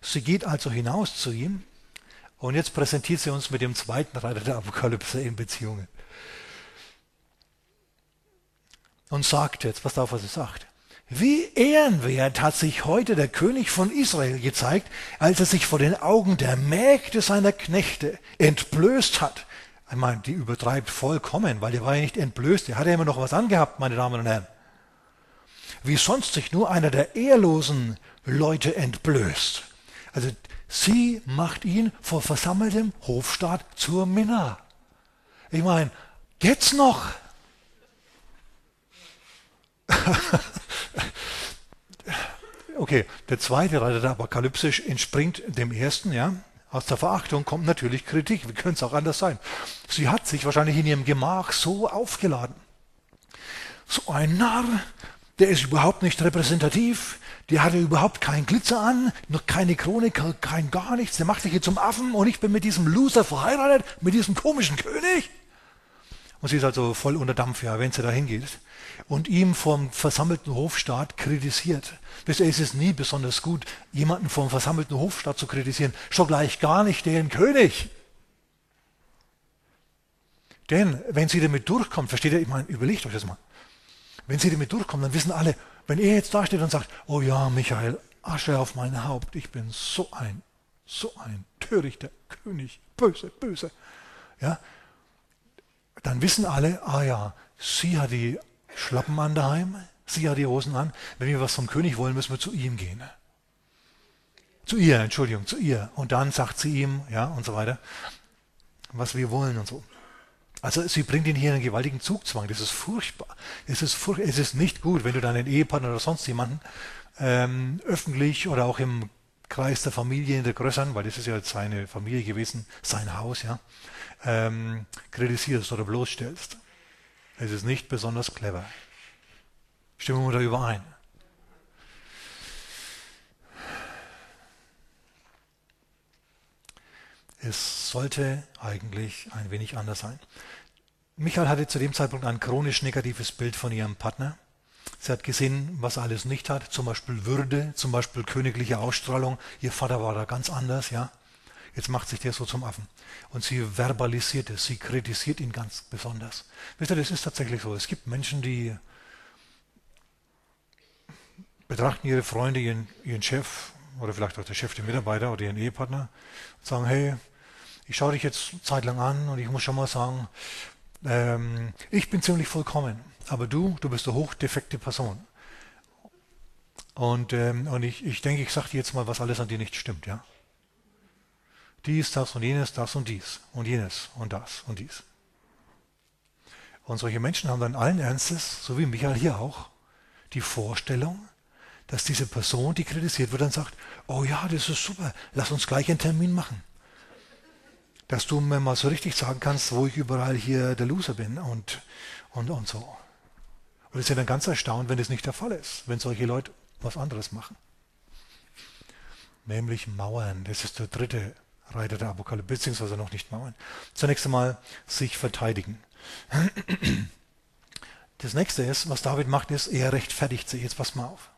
Sie geht also hinaus zu ihm und jetzt präsentiert sie uns mit dem zweiten Reiter der Apokalypse in Beziehungen. Und sagt jetzt, passt auf, was sie sagt. Wie ehrenwert hat sich heute der König von Israel gezeigt, als er sich vor den Augen der Mägde seiner Knechte entblößt hat. Ich meine, die übertreibt vollkommen, weil der war ja nicht entblößt, der hat ja immer noch was angehabt, meine Damen und Herren. Wie sonst sich nur einer der ehrlosen Leute entblößt. Also Sie macht ihn vor versammeltem Hofstaat zur Minna. Ich meine, geht's noch? okay, der zweite Reiter der Apokalypse entspringt dem ersten, ja. Aus der Verachtung kommt natürlich Kritik. Wie könnte es auch anders sein? Sie hat sich wahrscheinlich in ihrem Gemach so aufgeladen. So ein Narr, der ist überhaupt nicht repräsentativ, der hatte überhaupt keinen Glitzer an, noch keine Krone, kein gar nichts, der macht sich hier zum Affen und ich bin mit diesem Loser verheiratet, mit diesem komischen König. Und sie ist also voll unter Dampf, ja, wenn sie da hingeht. Und ihm vom versammelten Hofstaat kritisiert. Wisst ihr, es ist nie besonders gut, jemanden vom versammelten Hofstaat zu kritisieren, schon gleich gar nicht den König. Denn wenn sie damit durchkommt, versteht ihr, ich meine, überlegt euch das mal. Wenn sie damit durchkommen, dann wissen alle, wenn er jetzt da steht und sagt, oh ja, Michael, Asche auf mein Haupt, ich bin so ein, so ein törichter König, böse, böse. Ja, dann wissen alle, ah ja, sie hat die Schlappen an daheim, sie hat die Hosen an. Wenn wir was vom König wollen, müssen wir zu ihm gehen. Zu ihr, Entschuldigung, zu ihr. Und dann sagt sie ihm, ja, und so weiter, was wir wollen und so. Also sie bringt ihn hier in einen gewaltigen Zugzwang. Das ist furchtbar. Es ist, furch es ist nicht gut, wenn du deinen Ehepartner oder sonst jemanden ähm, öffentlich oder auch im Kreis der Familie, in der größeren, weil das ist ja seine Familie gewesen, sein Haus, ja, ähm, kritisierst oder bloßstellst. Es ist nicht besonders clever. Stimmen wir da überein? Es sollte eigentlich ein wenig anders sein. Michael hatte zu dem Zeitpunkt ein chronisch negatives Bild von ihrem Partner. Sie hat gesehen, was er alles nicht hat, zum Beispiel Würde, zum Beispiel königliche Ausstrahlung. Ihr Vater war da ganz anders, ja. Jetzt macht sich der so zum Affen. Und sie verbalisiert es, sie kritisiert ihn ganz besonders. Wisst ihr, das ist tatsächlich so. Es gibt Menschen, die betrachten ihre Freunde, ihren, ihren Chef oder vielleicht auch der Chef, den Mitarbeiter oder ihren Ehepartner und sagen, hey, ich schaue dich jetzt zeitlang an und ich muss schon mal sagen, ähm, ich bin ziemlich vollkommen, aber du, du bist eine hochdefekte Person. Und, ähm, und ich, ich denke, ich sage dir jetzt mal, was alles an dir nicht stimmt, ja? Dies, das und jenes, das und dies und jenes und das und dies. Und solche Menschen haben dann allen Ernstes, so wie Michael hier auch, die Vorstellung, dass diese Person, die kritisiert wird, dann sagt, oh ja, das ist super, lass uns gleich einen Termin machen dass du mir mal so richtig sagen kannst, wo ich überall hier der Loser bin und, und, und so. Und wir sind dann ganz erstaunt, wenn das nicht der Fall ist, wenn solche Leute was anderes machen. Nämlich Mauern. Das ist der dritte Reiter der Apokalypse, beziehungsweise noch nicht Mauern. Zunächst einmal sich verteidigen. Das nächste ist, was David macht, ist, er rechtfertigt sich. Jetzt pass mal auf.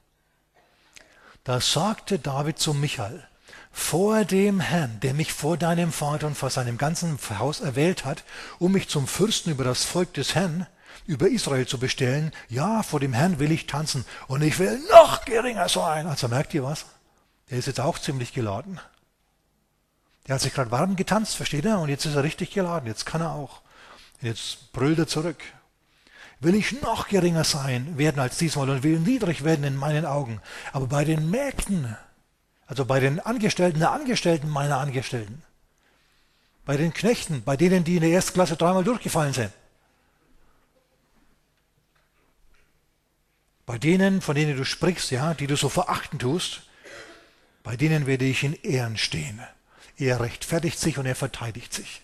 Da sagte David zu Michael, vor dem Herrn, der mich vor deinem Vater und vor seinem ganzen Haus erwählt hat, um mich zum Fürsten über das Volk des Herrn, über Israel zu bestellen, ja, vor dem Herrn will ich tanzen und ich will noch geringer sein. Also merkt ihr was? Der ist jetzt auch ziemlich geladen. Der hat sich gerade warm getanzt, versteht er? Und jetzt ist er richtig geladen, jetzt kann er auch. Jetzt brüllt er zurück. Will ich noch geringer sein werden als diesmal und will niedrig werden in meinen Augen. Aber bei den Mägden, also bei den Angestellten der Angestellten meiner Angestellten. Bei den Knechten, bei denen, die in der ersten Klasse dreimal durchgefallen sind. Bei denen, von denen du sprichst, ja, die du so verachten tust, bei denen werde ich in Ehren stehen. Er rechtfertigt sich und er verteidigt sich.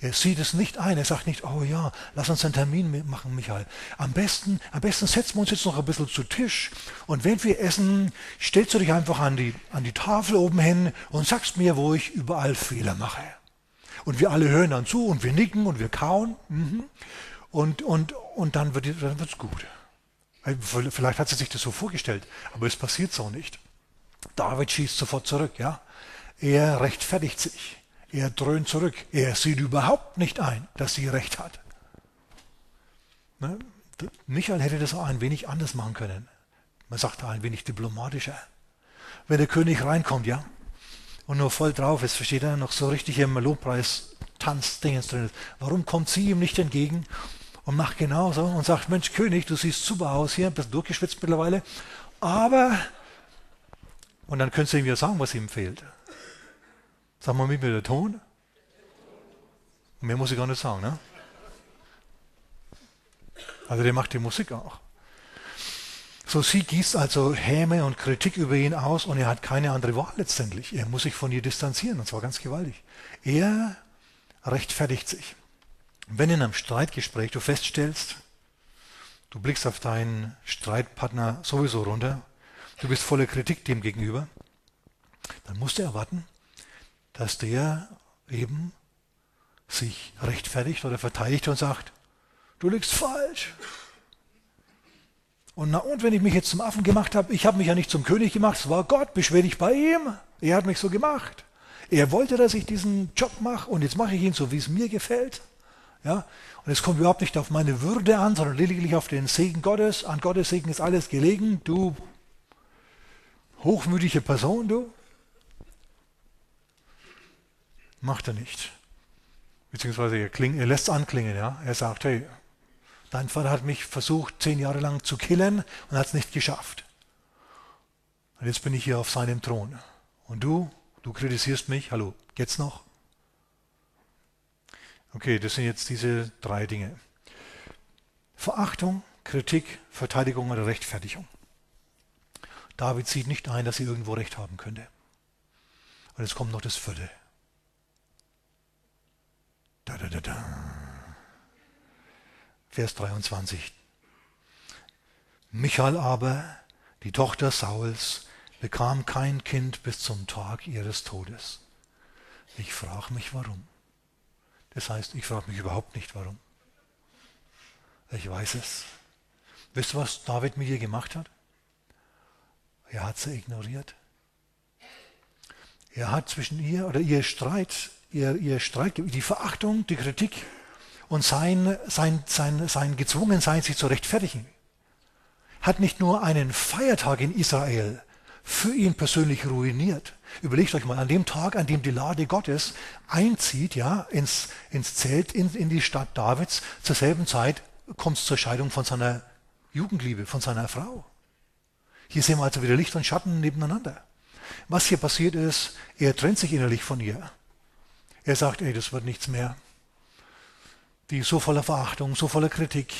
Er sieht es nicht ein. Er sagt nicht, oh ja, lass uns einen Termin machen, Michael. Am besten, am besten setzen wir uns jetzt noch ein bisschen zu Tisch. Und wenn wir essen, stellst du dich einfach an die, an die Tafel oben hin und sagst mir, wo ich überall Fehler mache. Und wir alle hören dann zu und wir nicken und wir kauen. Mhm. Und, und, und dann wird es gut. Vielleicht hat sie sich das so vorgestellt, aber es passiert so nicht. David schießt sofort zurück, ja. Er rechtfertigt sich. Er dröhnt zurück. Er sieht überhaupt nicht ein, dass sie recht hat. Ne? Michael hätte das auch ein wenig anders machen können. Man sagt ein wenig diplomatischer. Wenn der König reinkommt, ja, und nur voll drauf ist, versteht er, noch so richtig im Lobpreis Tanzdingens drin ist. Warum kommt sie ihm nicht entgegen und macht genauso und sagt, Mensch, König, du siehst super aus hier, bist durchgeschwitzt mittlerweile, aber, und dann könntest du ihm ja sagen, was ihm fehlt. Sag mal mit mir der Ton. Mehr muss ich gar nicht sagen, ne? Also der macht die Musik auch. So sie gießt also Häme und Kritik über ihn aus und er hat keine andere Wahl letztendlich. Er muss sich von ihr distanzieren und zwar ganz gewaltig. Er rechtfertigt sich. Wenn in einem Streitgespräch du feststellst, du blickst auf deinen Streitpartner sowieso runter, du bist voller Kritik dem gegenüber, dann musst du erwarten, dass der eben sich rechtfertigt oder verteidigt und sagt, du liegst falsch. Und na und, wenn ich mich jetzt zum Affen gemacht habe, ich habe mich ja nicht zum König gemacht, es war Gott, beschwer dich bei ihm. Er hat mich so gemacht. Er wollte, dass ich diesen Job mache und jetzt mache ich ihn so, wie es mir gefällt. Ja? Und es kommt überhaupt nicht auf meine Würde an, sondern lediglich auf den Segen Gottes. An Gottes Segen ist alles gelegen. Du hochmütige Person, du. Macht er nicht. Beziehungsweise er, kling, er lässt es anklingen. Ja? Er sagt, hey, dein Vater hat mich versucht, zehn Jahre lang zu killen und hat es nicht geschafft. Und jetzt bin ich hier auf seinem Thron. Und du, du kritisierst mich, hallo, geht's noch? Okay, das sind jetzt diese drei Dinge. Verachtung, Kritik, Verteidigung oder Rechtfertigung. David sieht nicht ein, dass sie irgendwo Recht haben könnte. Und jetzt kommt noch das vierte. Da, da, da, da. Vers 23. Michael aber, die Tochter Sauls, bekam kein Kind bis zum Tag ihres Todes. Ich frage mich warum. Das heißt, ich frage mich überhaupt nicht warum. Ich weiß es. Wisst ihr, was David mit ihr gemacht hat? Er hat sie ignoriert. Er hat zwischen ihr oder ihr Streit, ihr, ihr Streit, die Verachtung, die Kritik und sein, sein, sein, sein Gezwungensein, sich zu rechtfertigen, hat nicht nur einen Feiertag in Israel für ihn persönlich ruiniert. Überlegt euch mal, an dem Tag, an dem die Lade Gottes einzieht, ja, ins, ins Zelt, in, in die Stadt Davids, zur selben Zeit kommt es zur Scheidung von seiner Jugendliebe, von seiner Frau. Hier sehen wir also wieder Licht und Schatten nebeneinander. Was hier passiert ist, er trennt sich innerlich von ihr. Er sagt, ey, das wird nichts mehr. Die ist so voller Verachtung, so voller Kritik.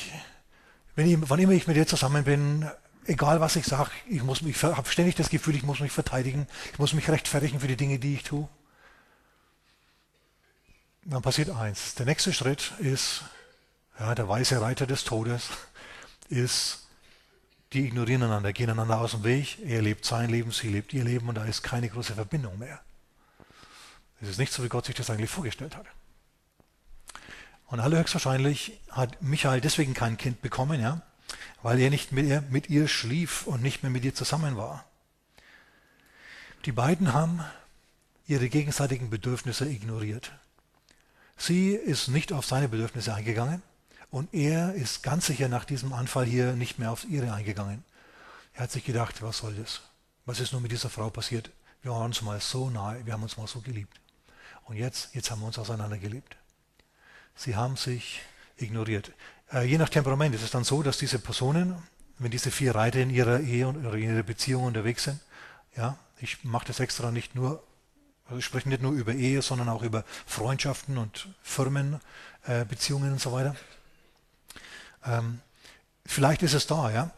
Wenn ich, wann immer ich mit ihr zusammen bin, egal was ich sage, ich, ich habe ständig das Gefühl, ich muss mich verteidigen, ich muss mich rechtfertigen für die Dinge, die ich tue. Dann passiert eins. Der nächste Schritt ist, ja, der weiße Reiter des Todes, ist, die ignorieren einander, gehen einander aus dem Weg. Er lebt sein Leben, sie lebt ihr Leben und da ist keine große Verbindung mehr. Es ist nicht so, wie Gott sich das eigentlich vorgestellt hat. Und allerhöchstwahrscheinlich hat Michael deswegen kein Kind bekommen, ja, weil er nicht mehr mit ihr schlief und nicht mehr mit ihr zusammen war. Die beiden haben ihre gegenseitigen Bedürfnisse ignoriert. Sie ist nicht auf seine Bedürfnisse eingegangen und er ist ganz sicher nach diesem Anfall hier nicht mehr auf ihre eingegangen. Er hat sich gedacht, was soll das? Was ist nun mit dieser Frau passiert? Wir waren uns mal so nahe, wir haben uns mal so geliebt. Und jetzt, jetzt haben wir uns auseinandergelebt. Sie haben sich ignoriert. Äh, je nach Temperament ist es dann so, dass diese Personen, wenn diese vier Reiter in ihrer Ehe und in ihrer Beziehung unterwegs sind, ja, ich mache das extra nicht nur, also ich spreche nicht nur über Ehe, sondern auch über Freundschaften und Firmenbeziehungen äh, und so weiter. Ähm, vielleicht ist es da, ja,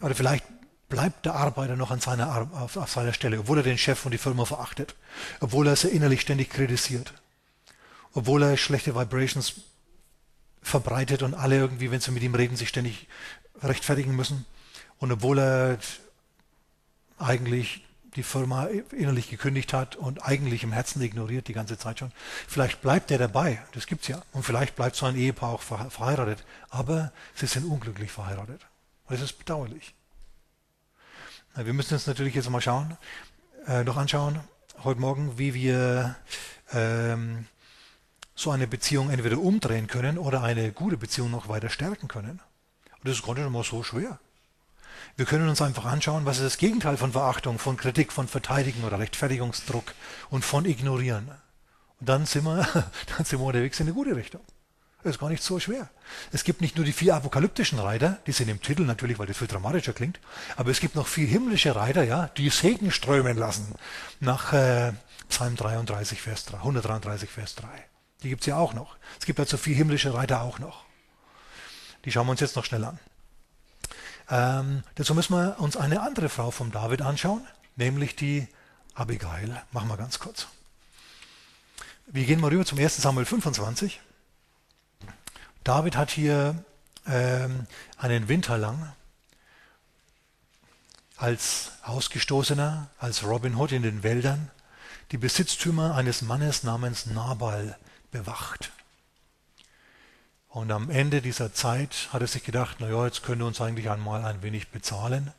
oder vielleicht bleibt der Arbeiter noch an seiner, auf, auf seiner Stelle, obwohl er den Chef und die Firma verachtet, obwohl er sie innerlich ständig kritisiert, obwohl er schlechte Vibrations verbreitet und alle irgendwie, wenn sie mit ihm reden, sich ständig rechtfertigen müssen. Und obwohl er eigentlich die Firma innerlich gekündigt hat und eigentlich im Herzen ignoriert die ganze Zeit schon. Vielleicht bleibt er dabei, das gibt es ja. Und vielleicht bleibt so ein Ehepaar auch verheiratet. Aber sie sind unglücklich verheiratet. Das ist bedauerlich. Wir müssen uns natürlich jetzt mal schauen, äh, noch anschauen, heute Morgen, wie wir ähm, so eine Beziehung entweder umdrehen können oder eine gute Beziehung noch weiter stärken können. Und das ist gar nicht immer so schwer. Wir können uns einfach anschauen, was ist das Gegenteil von Verachtung, von Kritik, von Verteidigen oder Rechtfertigungsdruck und von Ignorieren. Und dann sind wir, dann sind wir unterwegs in eine gute Richtung. Das ist gar nicht so schwer. Es gibt nicht nur die vier apokalyptischen Reiter, die sind im Titel natürlich, weil das viel dramatischer klingt, aber es gibt noch vier himmlische Reiter, ja, die Segen strömen lassen. Nach äh, Psalm 33, Vers 3, 133, Vers 3. Die gibt es ja auch noch. Es gibt also vier himmlische Reiter auch noch. Die schauen wir uns jetzt noch schnell an. Ähm, dazu müssen wir uns eine andere Frau von David anschauen, nämlich die Abigail. Machen wir ganz kurz. Wir gehen mal rüber zum 1. Samuel 25. David hat hier ähm, einen Winter lang als Ausgestoßener, als Robin Hood in den Wäldern, die Besitztümer eines Mannes namens Nabal bewacht. Und am Ende dieser Zeit hat er sich gedacht, na ja, jetzt könnte uns eigentlich einmal ein wenig bezahlen,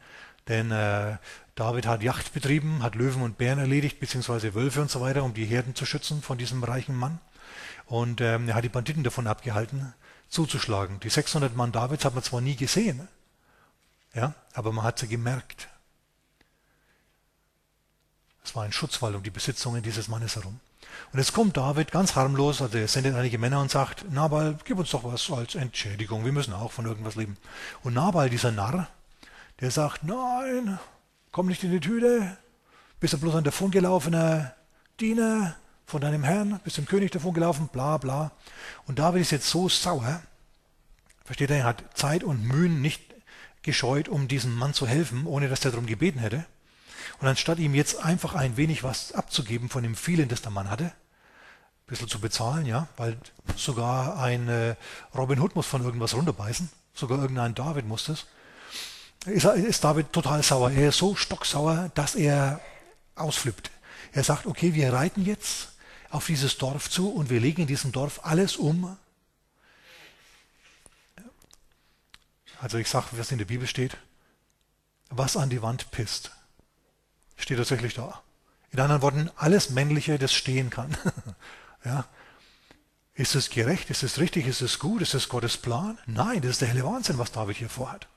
denn äh, David hat Yacht betrieben, hat Löwen und Bären erledigt, beziehungsweise Wölfe und so weiter, um die Herden zu schützen von diesem reichen Mann. Und ähm, er hat die Banditen davon abgehalten, zuzuschlagen. Die 600 Mann Davids hat man zwar nie gesehen, ja, aber man hat sie gemerkt. Das war ein Schutzwall um die Besitzungen dieses Mannes herum. Und jetzt kommt David ganz harmlos, also er sendet einige Männer und sagt, Nabal, gib uns doch was als Entschädigung, wir müssen auch von irgendwas leben. Und Nabal, dieser Narr, der sagt, nein, komm nicht in die Tüte, bist du bloß ein davongelaufener Diener von deinem Herrn, bist dem König davongelaufen, bla bla. Und David ist jetzt so sauer, versteht er, er hat Zeit und Mühen nicht gescheut, um diesem Mann zu helfen, ohne dass er darum gebeten hätte. Und anstatt ihm jetzt einfach ein wenig was abzugeben von dem vielen, das der Mann hatte, ein bisschen zu bezahlen, ja, weil sogar ein äh, Robin Hood muss von irgendwas runterbeißen, sogar irgendein David muss das, ist, ist David total sauer. Er ist so stocksauer, dass er ausflippt. Er sagt, okay, wir reiten jetzt auf dieses Dorf zu und wir legen in diesem Dorf alles um. Also ich sage, was in der Bibel steht, was an die Wand pisst, steht tatsächlich da. In anderen Worten, alles Männliche, das stehen kann. ja. Ist es gerecht? Ist es richtig? Ist es gut? Ist es Gottes Plan? Nein, das ist der helle Wahnsinn, was David hier vorhat.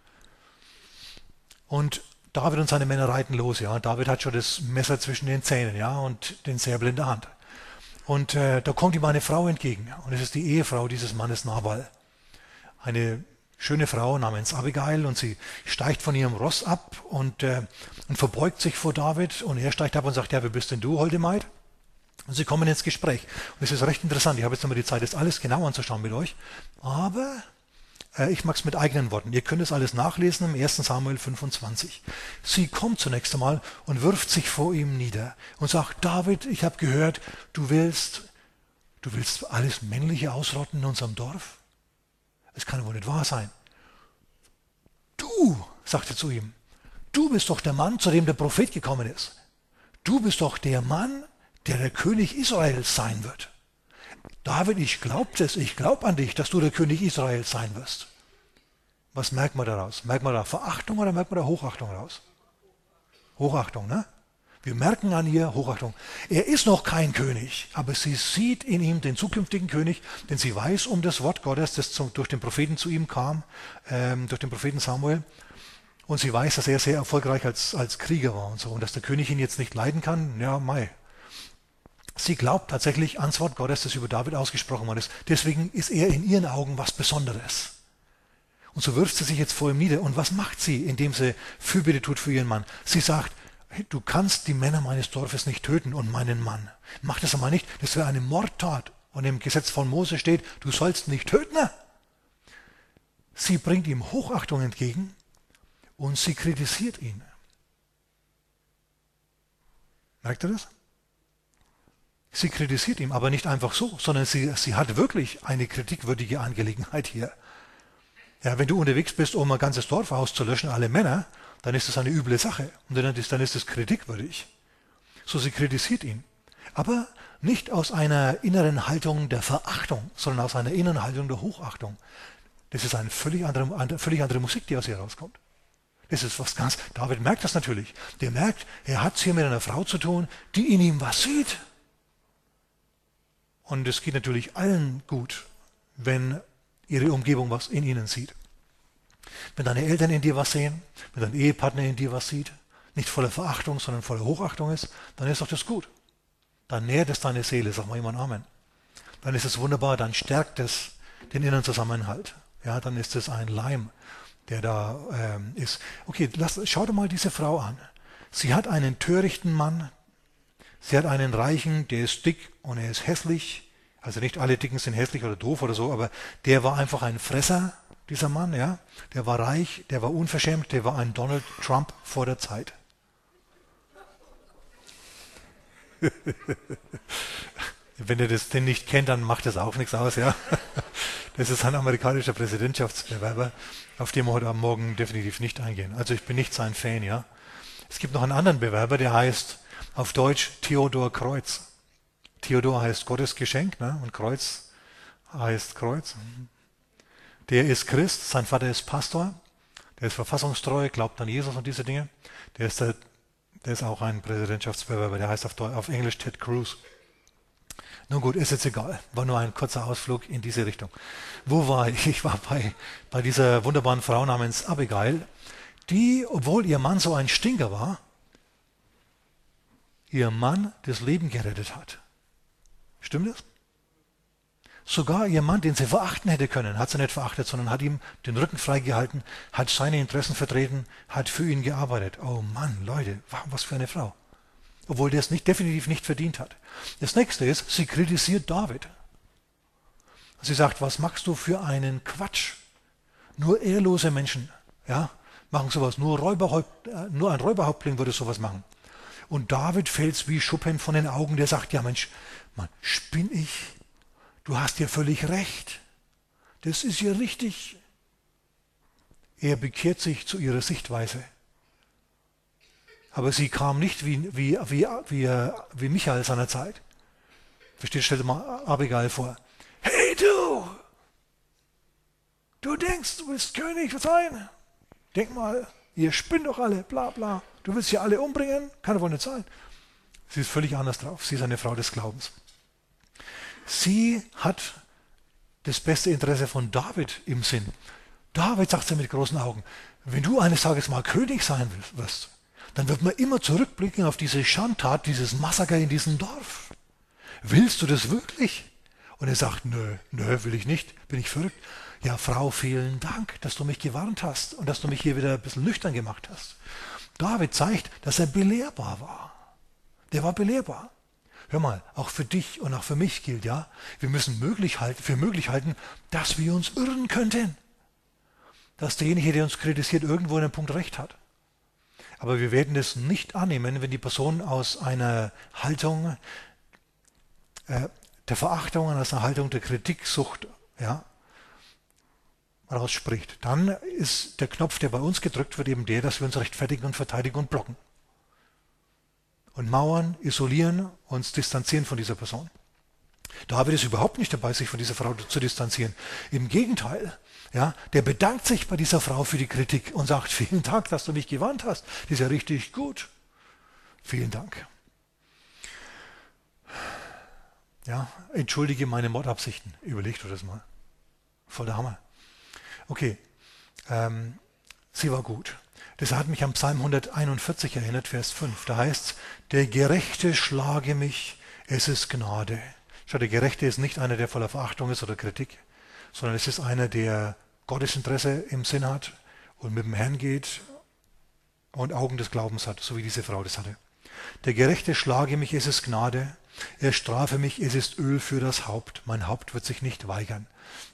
Und David und seine Männer reiten los, ja. David hat schon das Messer zwischen den Zähnen, ja, und den Säbel in Hand. Und äh, da kommt ihm eine Frau entgegen. Und es ist die Ehefrau dieses Mannes Nabal. Eine schöne Frau namens Abigail und sie steigt von ihrem Ross ab und, äh, und verbeugt sich vor David und er steigt ab und sagt, ja, wer bist denn du, holde Maid? Und sie kommen ins Gespräch. Und es ist recht interessant. Ich habe jetzt nochmal die Zeit, das alles genau anzuschauen mit euch. Aber ich mag es mit eigenen Worten. Ihr könnt es alles nachlesen im 1 Samuel 25. Sie kommt zunächst einmal und wirft sich vor ihm nieder und sagt, David, ich habe gehört, du willst, du willst alles Männliche ausrotten in unserem Dorf? Es kann wohl nicht wahr sein. Du, sagte zu ihm, du bist doch der Mann, zu dem der Prophet gekommen ist. Du bist doch der Mann, der der König Israels sein wird. David, ich glaube es, ich glaube an dich, dass du der König Israels sein wirst. Was merkt man daraus? Merkt man da Verachtung oder merkt man da Hochachtung raus? Hochachtung, ne? Wir merken an ihr Hochachtung. Er ist noch kein König, aber sie sieht in ihm den zukünftigen König, denn sie weiß um das Wort Gottes, das zum, durch den Propheten zu ihm kam, ähm, durch den Propheten Samuel. Und sie weiß, dass er sehr erfolgreich als, als Krieger war und so. Und dass der König ihn jetzt nicht leiden kann, ja, mai, Sie glaubt tatsächlich ans Wort Gottes, das über David ausgesprochen worden ist. Deswegen ist er in ihren Augen was Besonderes. Und so wirft sie sich jetzt vor ihm nieder. Und was macht sie, indem sie Fürbitte tut für ihren Mann? Sie sagt, du kannst die Männer meines Dorfes nicht töten und meinen Mann. Mach das einmal nicht. Das wäre eine Mordtat. Und im Gesetz von Mose steht, du sollst nicht töten. Sie bringt ihm Hochachtung entgegen und sie kritisiert ihn. Merkt ihr das? Sie kritisiert ihn aber nicht einfach so, sondern sie, sie hat wirklich eine kritikwürdige Angelegenheit hier. Ja, wenn du unterwegs bist, um ein ganzes Dorf auszulöschen, alle Männer, dann ist das eine üble Sache. Und dann ist, dann ist es kritikwürdig. So, sie kritisiert ihn. Aber nicht aus einer inneren Haltung der Verachtung, sondern aus einer inneren Haltung der Hochachtung. Das ist eine völlig andere, eine völlig andere Musik, die aus ihr rauskommt. Das ist was ganz, David merkt das natürlich. Der merkt, er hat es hier mit einer Frau zu tun, die in ihm was sieht. Und es geht natürlich allen gut, wenn ihre Umgebung was in ihnen sieht. Wenn deine Eltern in dir was sehen, wenn dein Ehepartner in dir was sieht, nicht voller Verachtung, sondern voller Hochachtung ist, dann ist doch das gut. Dann nährt es deine Seele, sag mal jemand Amen. Dann ist es wunderbar, dann stärkt es den inneren Zusammenhalt. Ja, dann ist es ein Leim, der da ähm, ist. Okay, lass, schau dir mal diese Frau an. Sie hat einen törichten Mann, Sie hat einen Reichen, der ist dick und er ist hässlich. Also nicht alle Dicken sind hässlich oder doof oder so, aber der war einfach ein Fresser, dieser Mann, ja. Der war reich, der war unverschämt, der war ein Donald Trump vor der Zeit. Wenn ihr das denn nicht kennt, dann macht das auch nichts aus, ja. Das ist ein amerikanischer Präsidentschaftsbewerber, auf den wir heute Morgen definitiv nicht eingehen. Also ich bin nicht sein Fan, ja. Es gibt noch einen anderen Bewerber, der heißt auf Deutsch Theodor Kreuz. Theodor heißt Gottes Geschenk ne? und Kreuz heißt Kreuz. Der ist Christ, sein Vater ist Pastor, der ist verfassungstreu, glaubt an Jesus und diese Dinge. Der ist, der, der ist auch ein Präsidentschaftsbewerber, der heißt auf, Deutsch, auf Englisch Ted Cruz. Nun gut, ist jetzt egal. War nur ein kurzer Ausflug in diese Richtung. Wo war ich? Ich war bei, bei dieser wunderbaren Frau namens Abigail, die, obwohl ihr Mann so ein Stinker war, ihr Mann das Leben gerettet hat. Stimmt das? Sogar ihr Mann, den sie verachten hätte können, hat sie nicht verachtet, sondern hat ihm den Rücken freigehalten, hat seine Interessen vertreten, hat für ihn gearbeitet. Oh Mann, Leute, was für eine Frau. Obwohl der es nicht, definitiv nicht verdient hat. Das nächste ist, sie kritisiert David. Sie sagt, was machst du für einen Quatsch? Nur ehrlose Menschen ja, machen sowas. Nur, Räuberhaupt, äh, nur ein Räuberhäuptling würde sowas machen. Und David fällt wie Schuppen von den Augen, der sagt, ja Mensch, Mann, spinn ich? Du hast ja völlig recht. Das ist ja richtig. Er bekehrt sich zu ihrer Sichtweise. Aber sie kam nicht wie, wie, wie, wie, wie Michael seiner Zeit. Versteht, stell dir mal Abigail vor. Hey du! Du denkst, du willst König sein? Denk mal, ihr spinnt doch alle, bla bla. Du willst sie alle umbringen? Kann wohl nicht sein. Sie ist völlig anders drauf. Sie ist eine Frau des Glaubens. Sie hat das beste Interesse von David im Sinn. David sagt sie mit großen Augen, wenn du eines Tages mal König sein wirst, dann wird man immer zurückblicken auf diese Schandtat, dieses Massaker in diesem Dorf. Willst du das wirklich? Und er sagt, nö, nö, will ich nicht, bin ich verrückt. Ja, Frau, vielen Dank, dass du mich gewarnt hast und dass du mich hier wieder ein bisschen nüchtern gemacht hast. David zeigt, dass er belehrbar war. Der war belehrbar. Hör mal, auch für dich und auch für mich gilt ja, wir müssen möglich halten, für möglich halten, dass wir uns irren könnten. Dass derjenige, der uns kritisiert, irgendwo in einem Punkt recht hat. Aber wir werden es nicht annehmen, wenn die Person aus einer Haltung äh, der Verachtung, aus einer Haltung der Kritiksucht ja, rausspricht. Dann ist der Knopf, der bei uns gedrückt wird, eben der, dass wir uns rechtfertigen und verteidigen und blocken und mauern, isolieren, uns distanzieren von dieser Person. David ist überhaupt nicht dabei, sich von dieser Frau zu distanzieren. Im Gegenteil, ja, der bedankt sich bei dieser Frau für die Kritik und sagt, vielen Dank, dass du mich gewarnt hast. Das ist ja richtig gut. Vielen Dank. Ja, entschuldige meine Mordabsichten. Überlegt du das mal. Voll der Hammer. Okay, ähm, sie war gut. Das hat mich am Psalm 141 erinnert, Vers 5. Da heißt es, der Gerechte schlage mich, es ist Gnade. Schau, der Gerechte ist nicht einer, der voller Verachtung ist oder Kritik, sondern es ist einer, der Gottes Interesse im Sinn hat und mit dem Herrn geht und Augen des Glaubens hat, so wie diese Frau das hatte. Der Gerechte schlage mich, es ist Gnade. Er strafe mich, es ist Öl für das Haupt. Mein Haupt wird sich nicht weigern.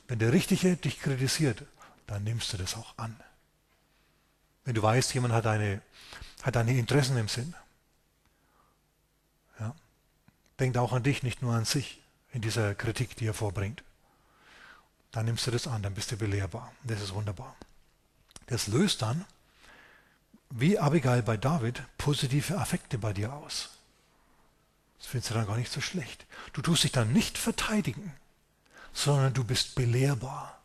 Wenn der Richtige dich kritisiert, dann nimmst du das auch an. Wenn du weißt, jemand hat deine, hat deine Interessen im Sinn. Ja. Denkt auch an dich, nicht nur an sich in dieser Kritik, die er vorbringt. Dann nimmst du das an, dann bist du belehrbar. Das ist wunderbar. Das löst dann, wie Abigail bei David, positive Affekte bei dir aus. Das findest du dann gar nicht so schlecht. Du tust dich dann nicht verteidigen, sondern du bist belehrbar.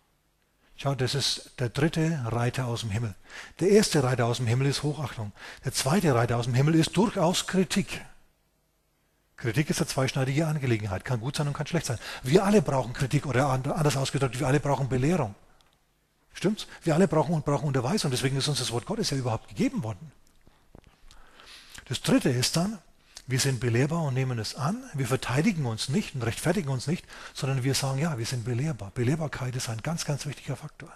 Schau, das ist der dritte Reiter aus dem Himmel. Der erste Reiter aus dem Himmel ist Hochachtung. Der zweite Reiter aus dem Himmel ist durchaus Kritik. Kritik ist eine zweischneidige Angelegenheit, kann gut sein und kann schlecht sein. Wir alle brauchen Kritik oder anders ausgedrückt, wir alle brauchen Belehrung. Stimmt's? Wir alle brauchen und brauchen Unterweisung, deswegen ist uns das Wort Gottes ja überhaupt gegeben worden. Das dritte ist dann, wir sind belehrbar und nehmen es an. Wir verteidigen uns nicht und rechtfertigen uns nicht, sondern wir sagen, ja, wir sind belehrbar. Belehrbarkeit ist ein ganz, ganz wichtiger Faktor.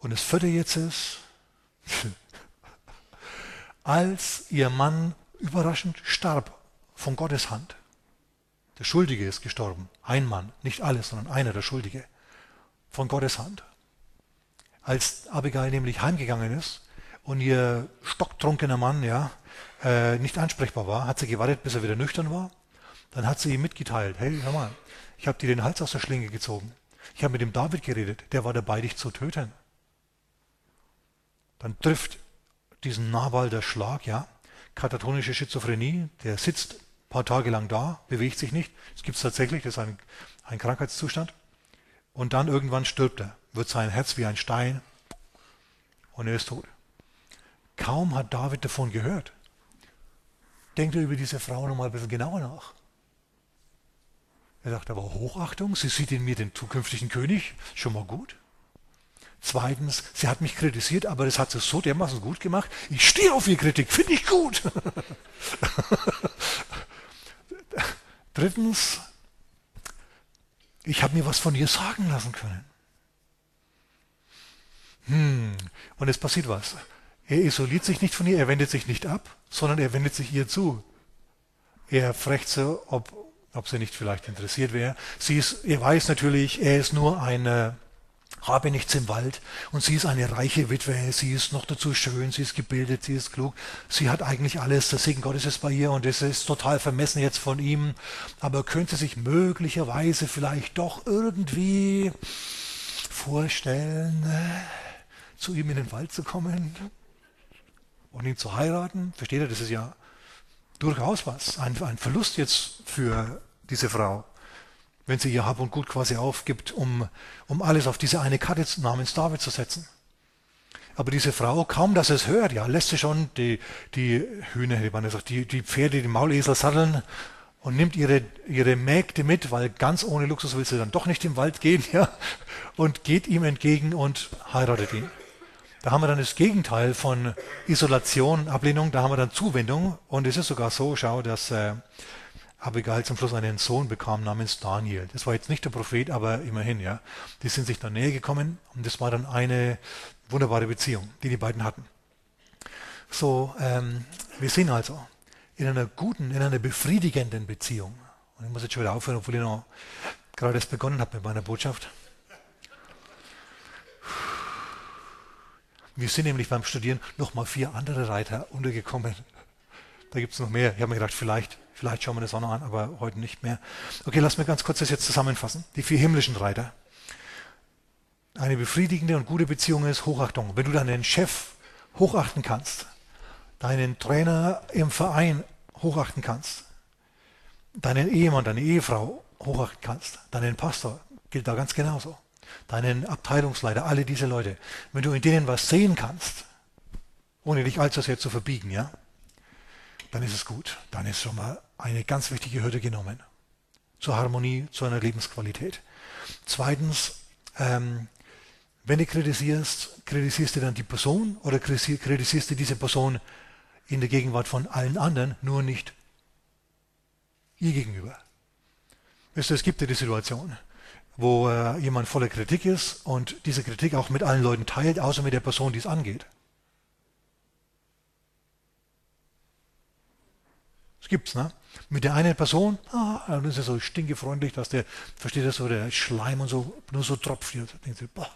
Und das vierte jetzt ist, als ihr Mann überraschend starb von Gottes Hand. Der Schuldige ist gestorben. Ein Mann, nicht alles, sondern einer, der Schuldige. Von Gottes Hand. Als Abigail nämlich heimgegangen ist und ihr stocktrunkener Mann, ja, äh, nicht ansprechbar war, hat sie gewartet, bis er wieder nüchtern war. Dann hat sie ihm mitgeteilt, hey, hör mal, ich habe dir den Hals aus der Schlinge gezogen. Ich habe mit dem David geredet, der war dabei, dich zu töten. Dann trifft diesen Nabal der Schlag, ja, katatonische Schizophrenie, der sitzt ein paar Tage lang da, bewegt sich nicht. Das gibt es tatsächlich, das ist ein, ein Krankheitszustand. Und dann irgendwann stirbt er, wird sein Herz wie ein Stein und er ist tot. Kaum hat David davon gehört, denkt er über diese Frau noch mal ein bisschen genauer nach. Er sagt aber Hochachtung, sie sieht in mir den zukünftigen König, schon mal gut. Zweitens, sie hat mich kritisiert, aber das hat sie so dermaßen gut gemacht. Ich stehe auf ihre Kritik, finde ich gut. Drittens, ich habe mir was von ihr sagen lassen können. Hm, und es passiert was. Er isoliert sich nicht von ihr, er wendet sich nicht ab, sondern er wendet sich ihr zu. Er fragt sie, ob, ob sie nicht vielleicht interessiert wäre. Sie ist, er weiß natürlich, er ist nur eine habe nichts im Wald und sie ist eine reiche Witwe, sie ist noch dazu schön, sie ist gebildet, sie ist klug, sie hat eigentlich alles, der Segen Gottes ist bei ihr und es ist total vermessen jetzt von ihm, aber könnte sich möglicherweise vielleicht doch irgendwie vorstellen, zu ihm in den Wald zu kommen und ihn zu heiraten. Versteht ihr, das ist ja durchaus was, ein, ein Verlust jetzt für diese Frau wenn sie ihr Hab und Gut quasi aufgibt, um, um alles auf diese eine Karte namens David zu setzen. Aber diese Frau, kaum dass es hört, ja, lässt sie schon die, die Hühner, die, die Pferde, die Maulesel satteln und nimmt ihre, ihre Mägde mit, weil ganz ohne Luxus will sie dann doch nicht im Wald gehen, ja, und geht ihm entgegen und heiratet ihn. Da haben wir dann das Gegenteil von Isolation, Ablehnung, da haben wir dann Zuwendung und es ist sogar so, schau, dass äh, Abigail zum Schluss einen Sohn bekam namens Daniel. Das war jetzt nicht der Prophet, aber immerhin, ja. Die sind sich dann näher gekommen und das war dann eine wunderbare Beziehung, die die beiden hatten. So, ähm, wir sind also in einer guten, in einer befriedigenden Beziehung. Und ich muss jetzt schon wieder aufhören, obwohl ich noch gerade erst begonnen habe mit meiner Botschaft. Wir sind nämlich beim Studieren noch mal vier andere Reiter untergekommen. Da gibt es noch mehr. Ich habe mir gedacht, vielleicht Vielleicht schauen wir das auch noch an, aber heute nicht mehr. Okay, lass mir ganz kurz das jetzt zusammenfassen. Die vier himmlischen Reiter. Eine befriedigende und gute Beziehung ist Hochachtung. Wenn du deinen Chef hochachten kannst, deinen Trainer im Verein hochachten kannst, deinen Ehemann, deine Ehefrau hochachten kannst, deinen Pastor, gilt da ganz genauso, deinen Abteilungsleiter, alle diese Leute, wenn du in denen was sehen kannst, ohne dich allzu sehr zu verbiegen, ja, dann ist es gut. Dann ist schon mal eine ganz wichtige Hürde genommen. Zur Harmonie, zu einer Lebensqualität. Zweitens, ähm, wenn du kritisierst, kritisierst du dann die Person oder kritisierst du diese Person in der Gegenwart von allen anderen, nur nicht ihr gegenüber. Weißt du, es gibt ja die Situation, wo äh, jemand voller Kritik ist und diese Kritik auch mit allen Leuten teilt, außer mit der Person, die es angeht. Das gibt's, ne? Mit der einen Person, ah, dann ist er so stinkefreundlich, dass der, versteht er so, der Schleim und so, nur so tropft. Da denkt sie, boah.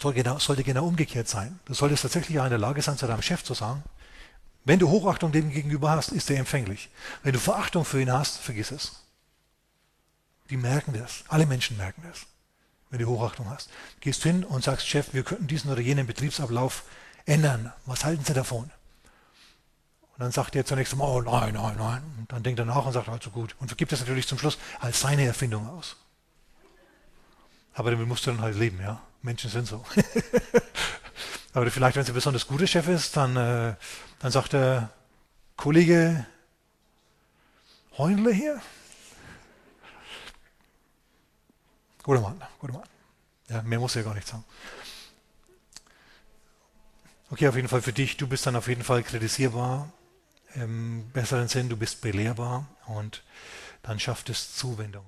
Soll genau, sollte genau umgekehrt sein. Du solltest tatsächlich auch in der Lage sein, zu deinem Chef zu sagen, wenn du Hochachtung dem gegenüber hast, ist er empfänglich. Wenn du Verachtung für ihn hast, vergiss es. Die merken das. Alle Menschen merken das, wenn du Hochachtung hast. Gehst hin und sagst, Chef, wir könnten diesen oder jenen Betriebsablauf ändern. Was halten Sie davon? Und dann sagt er zunächst mal, oh nein, nein, nein. Und dann denkt er nach und sagt, also gut. Und vergibt es natürlich zum Schluss als seine Erfindung aus. Aber damit musst du dann halt leben, ja. Menschen sind so. Aber vielleicht, wenn es ein besonders guter Chef ist, dann, äh, dann sagt der Kollege Heunle hier. Guter Mann, guter Mann. Ja, mehr muss er gar nicht sagen. Okay, auf jeden Fall für dich, du bist dann auf jeden Fall kritisierbar im besseren Sinn, du bist belehrbar und dann schafft es Zuwendung.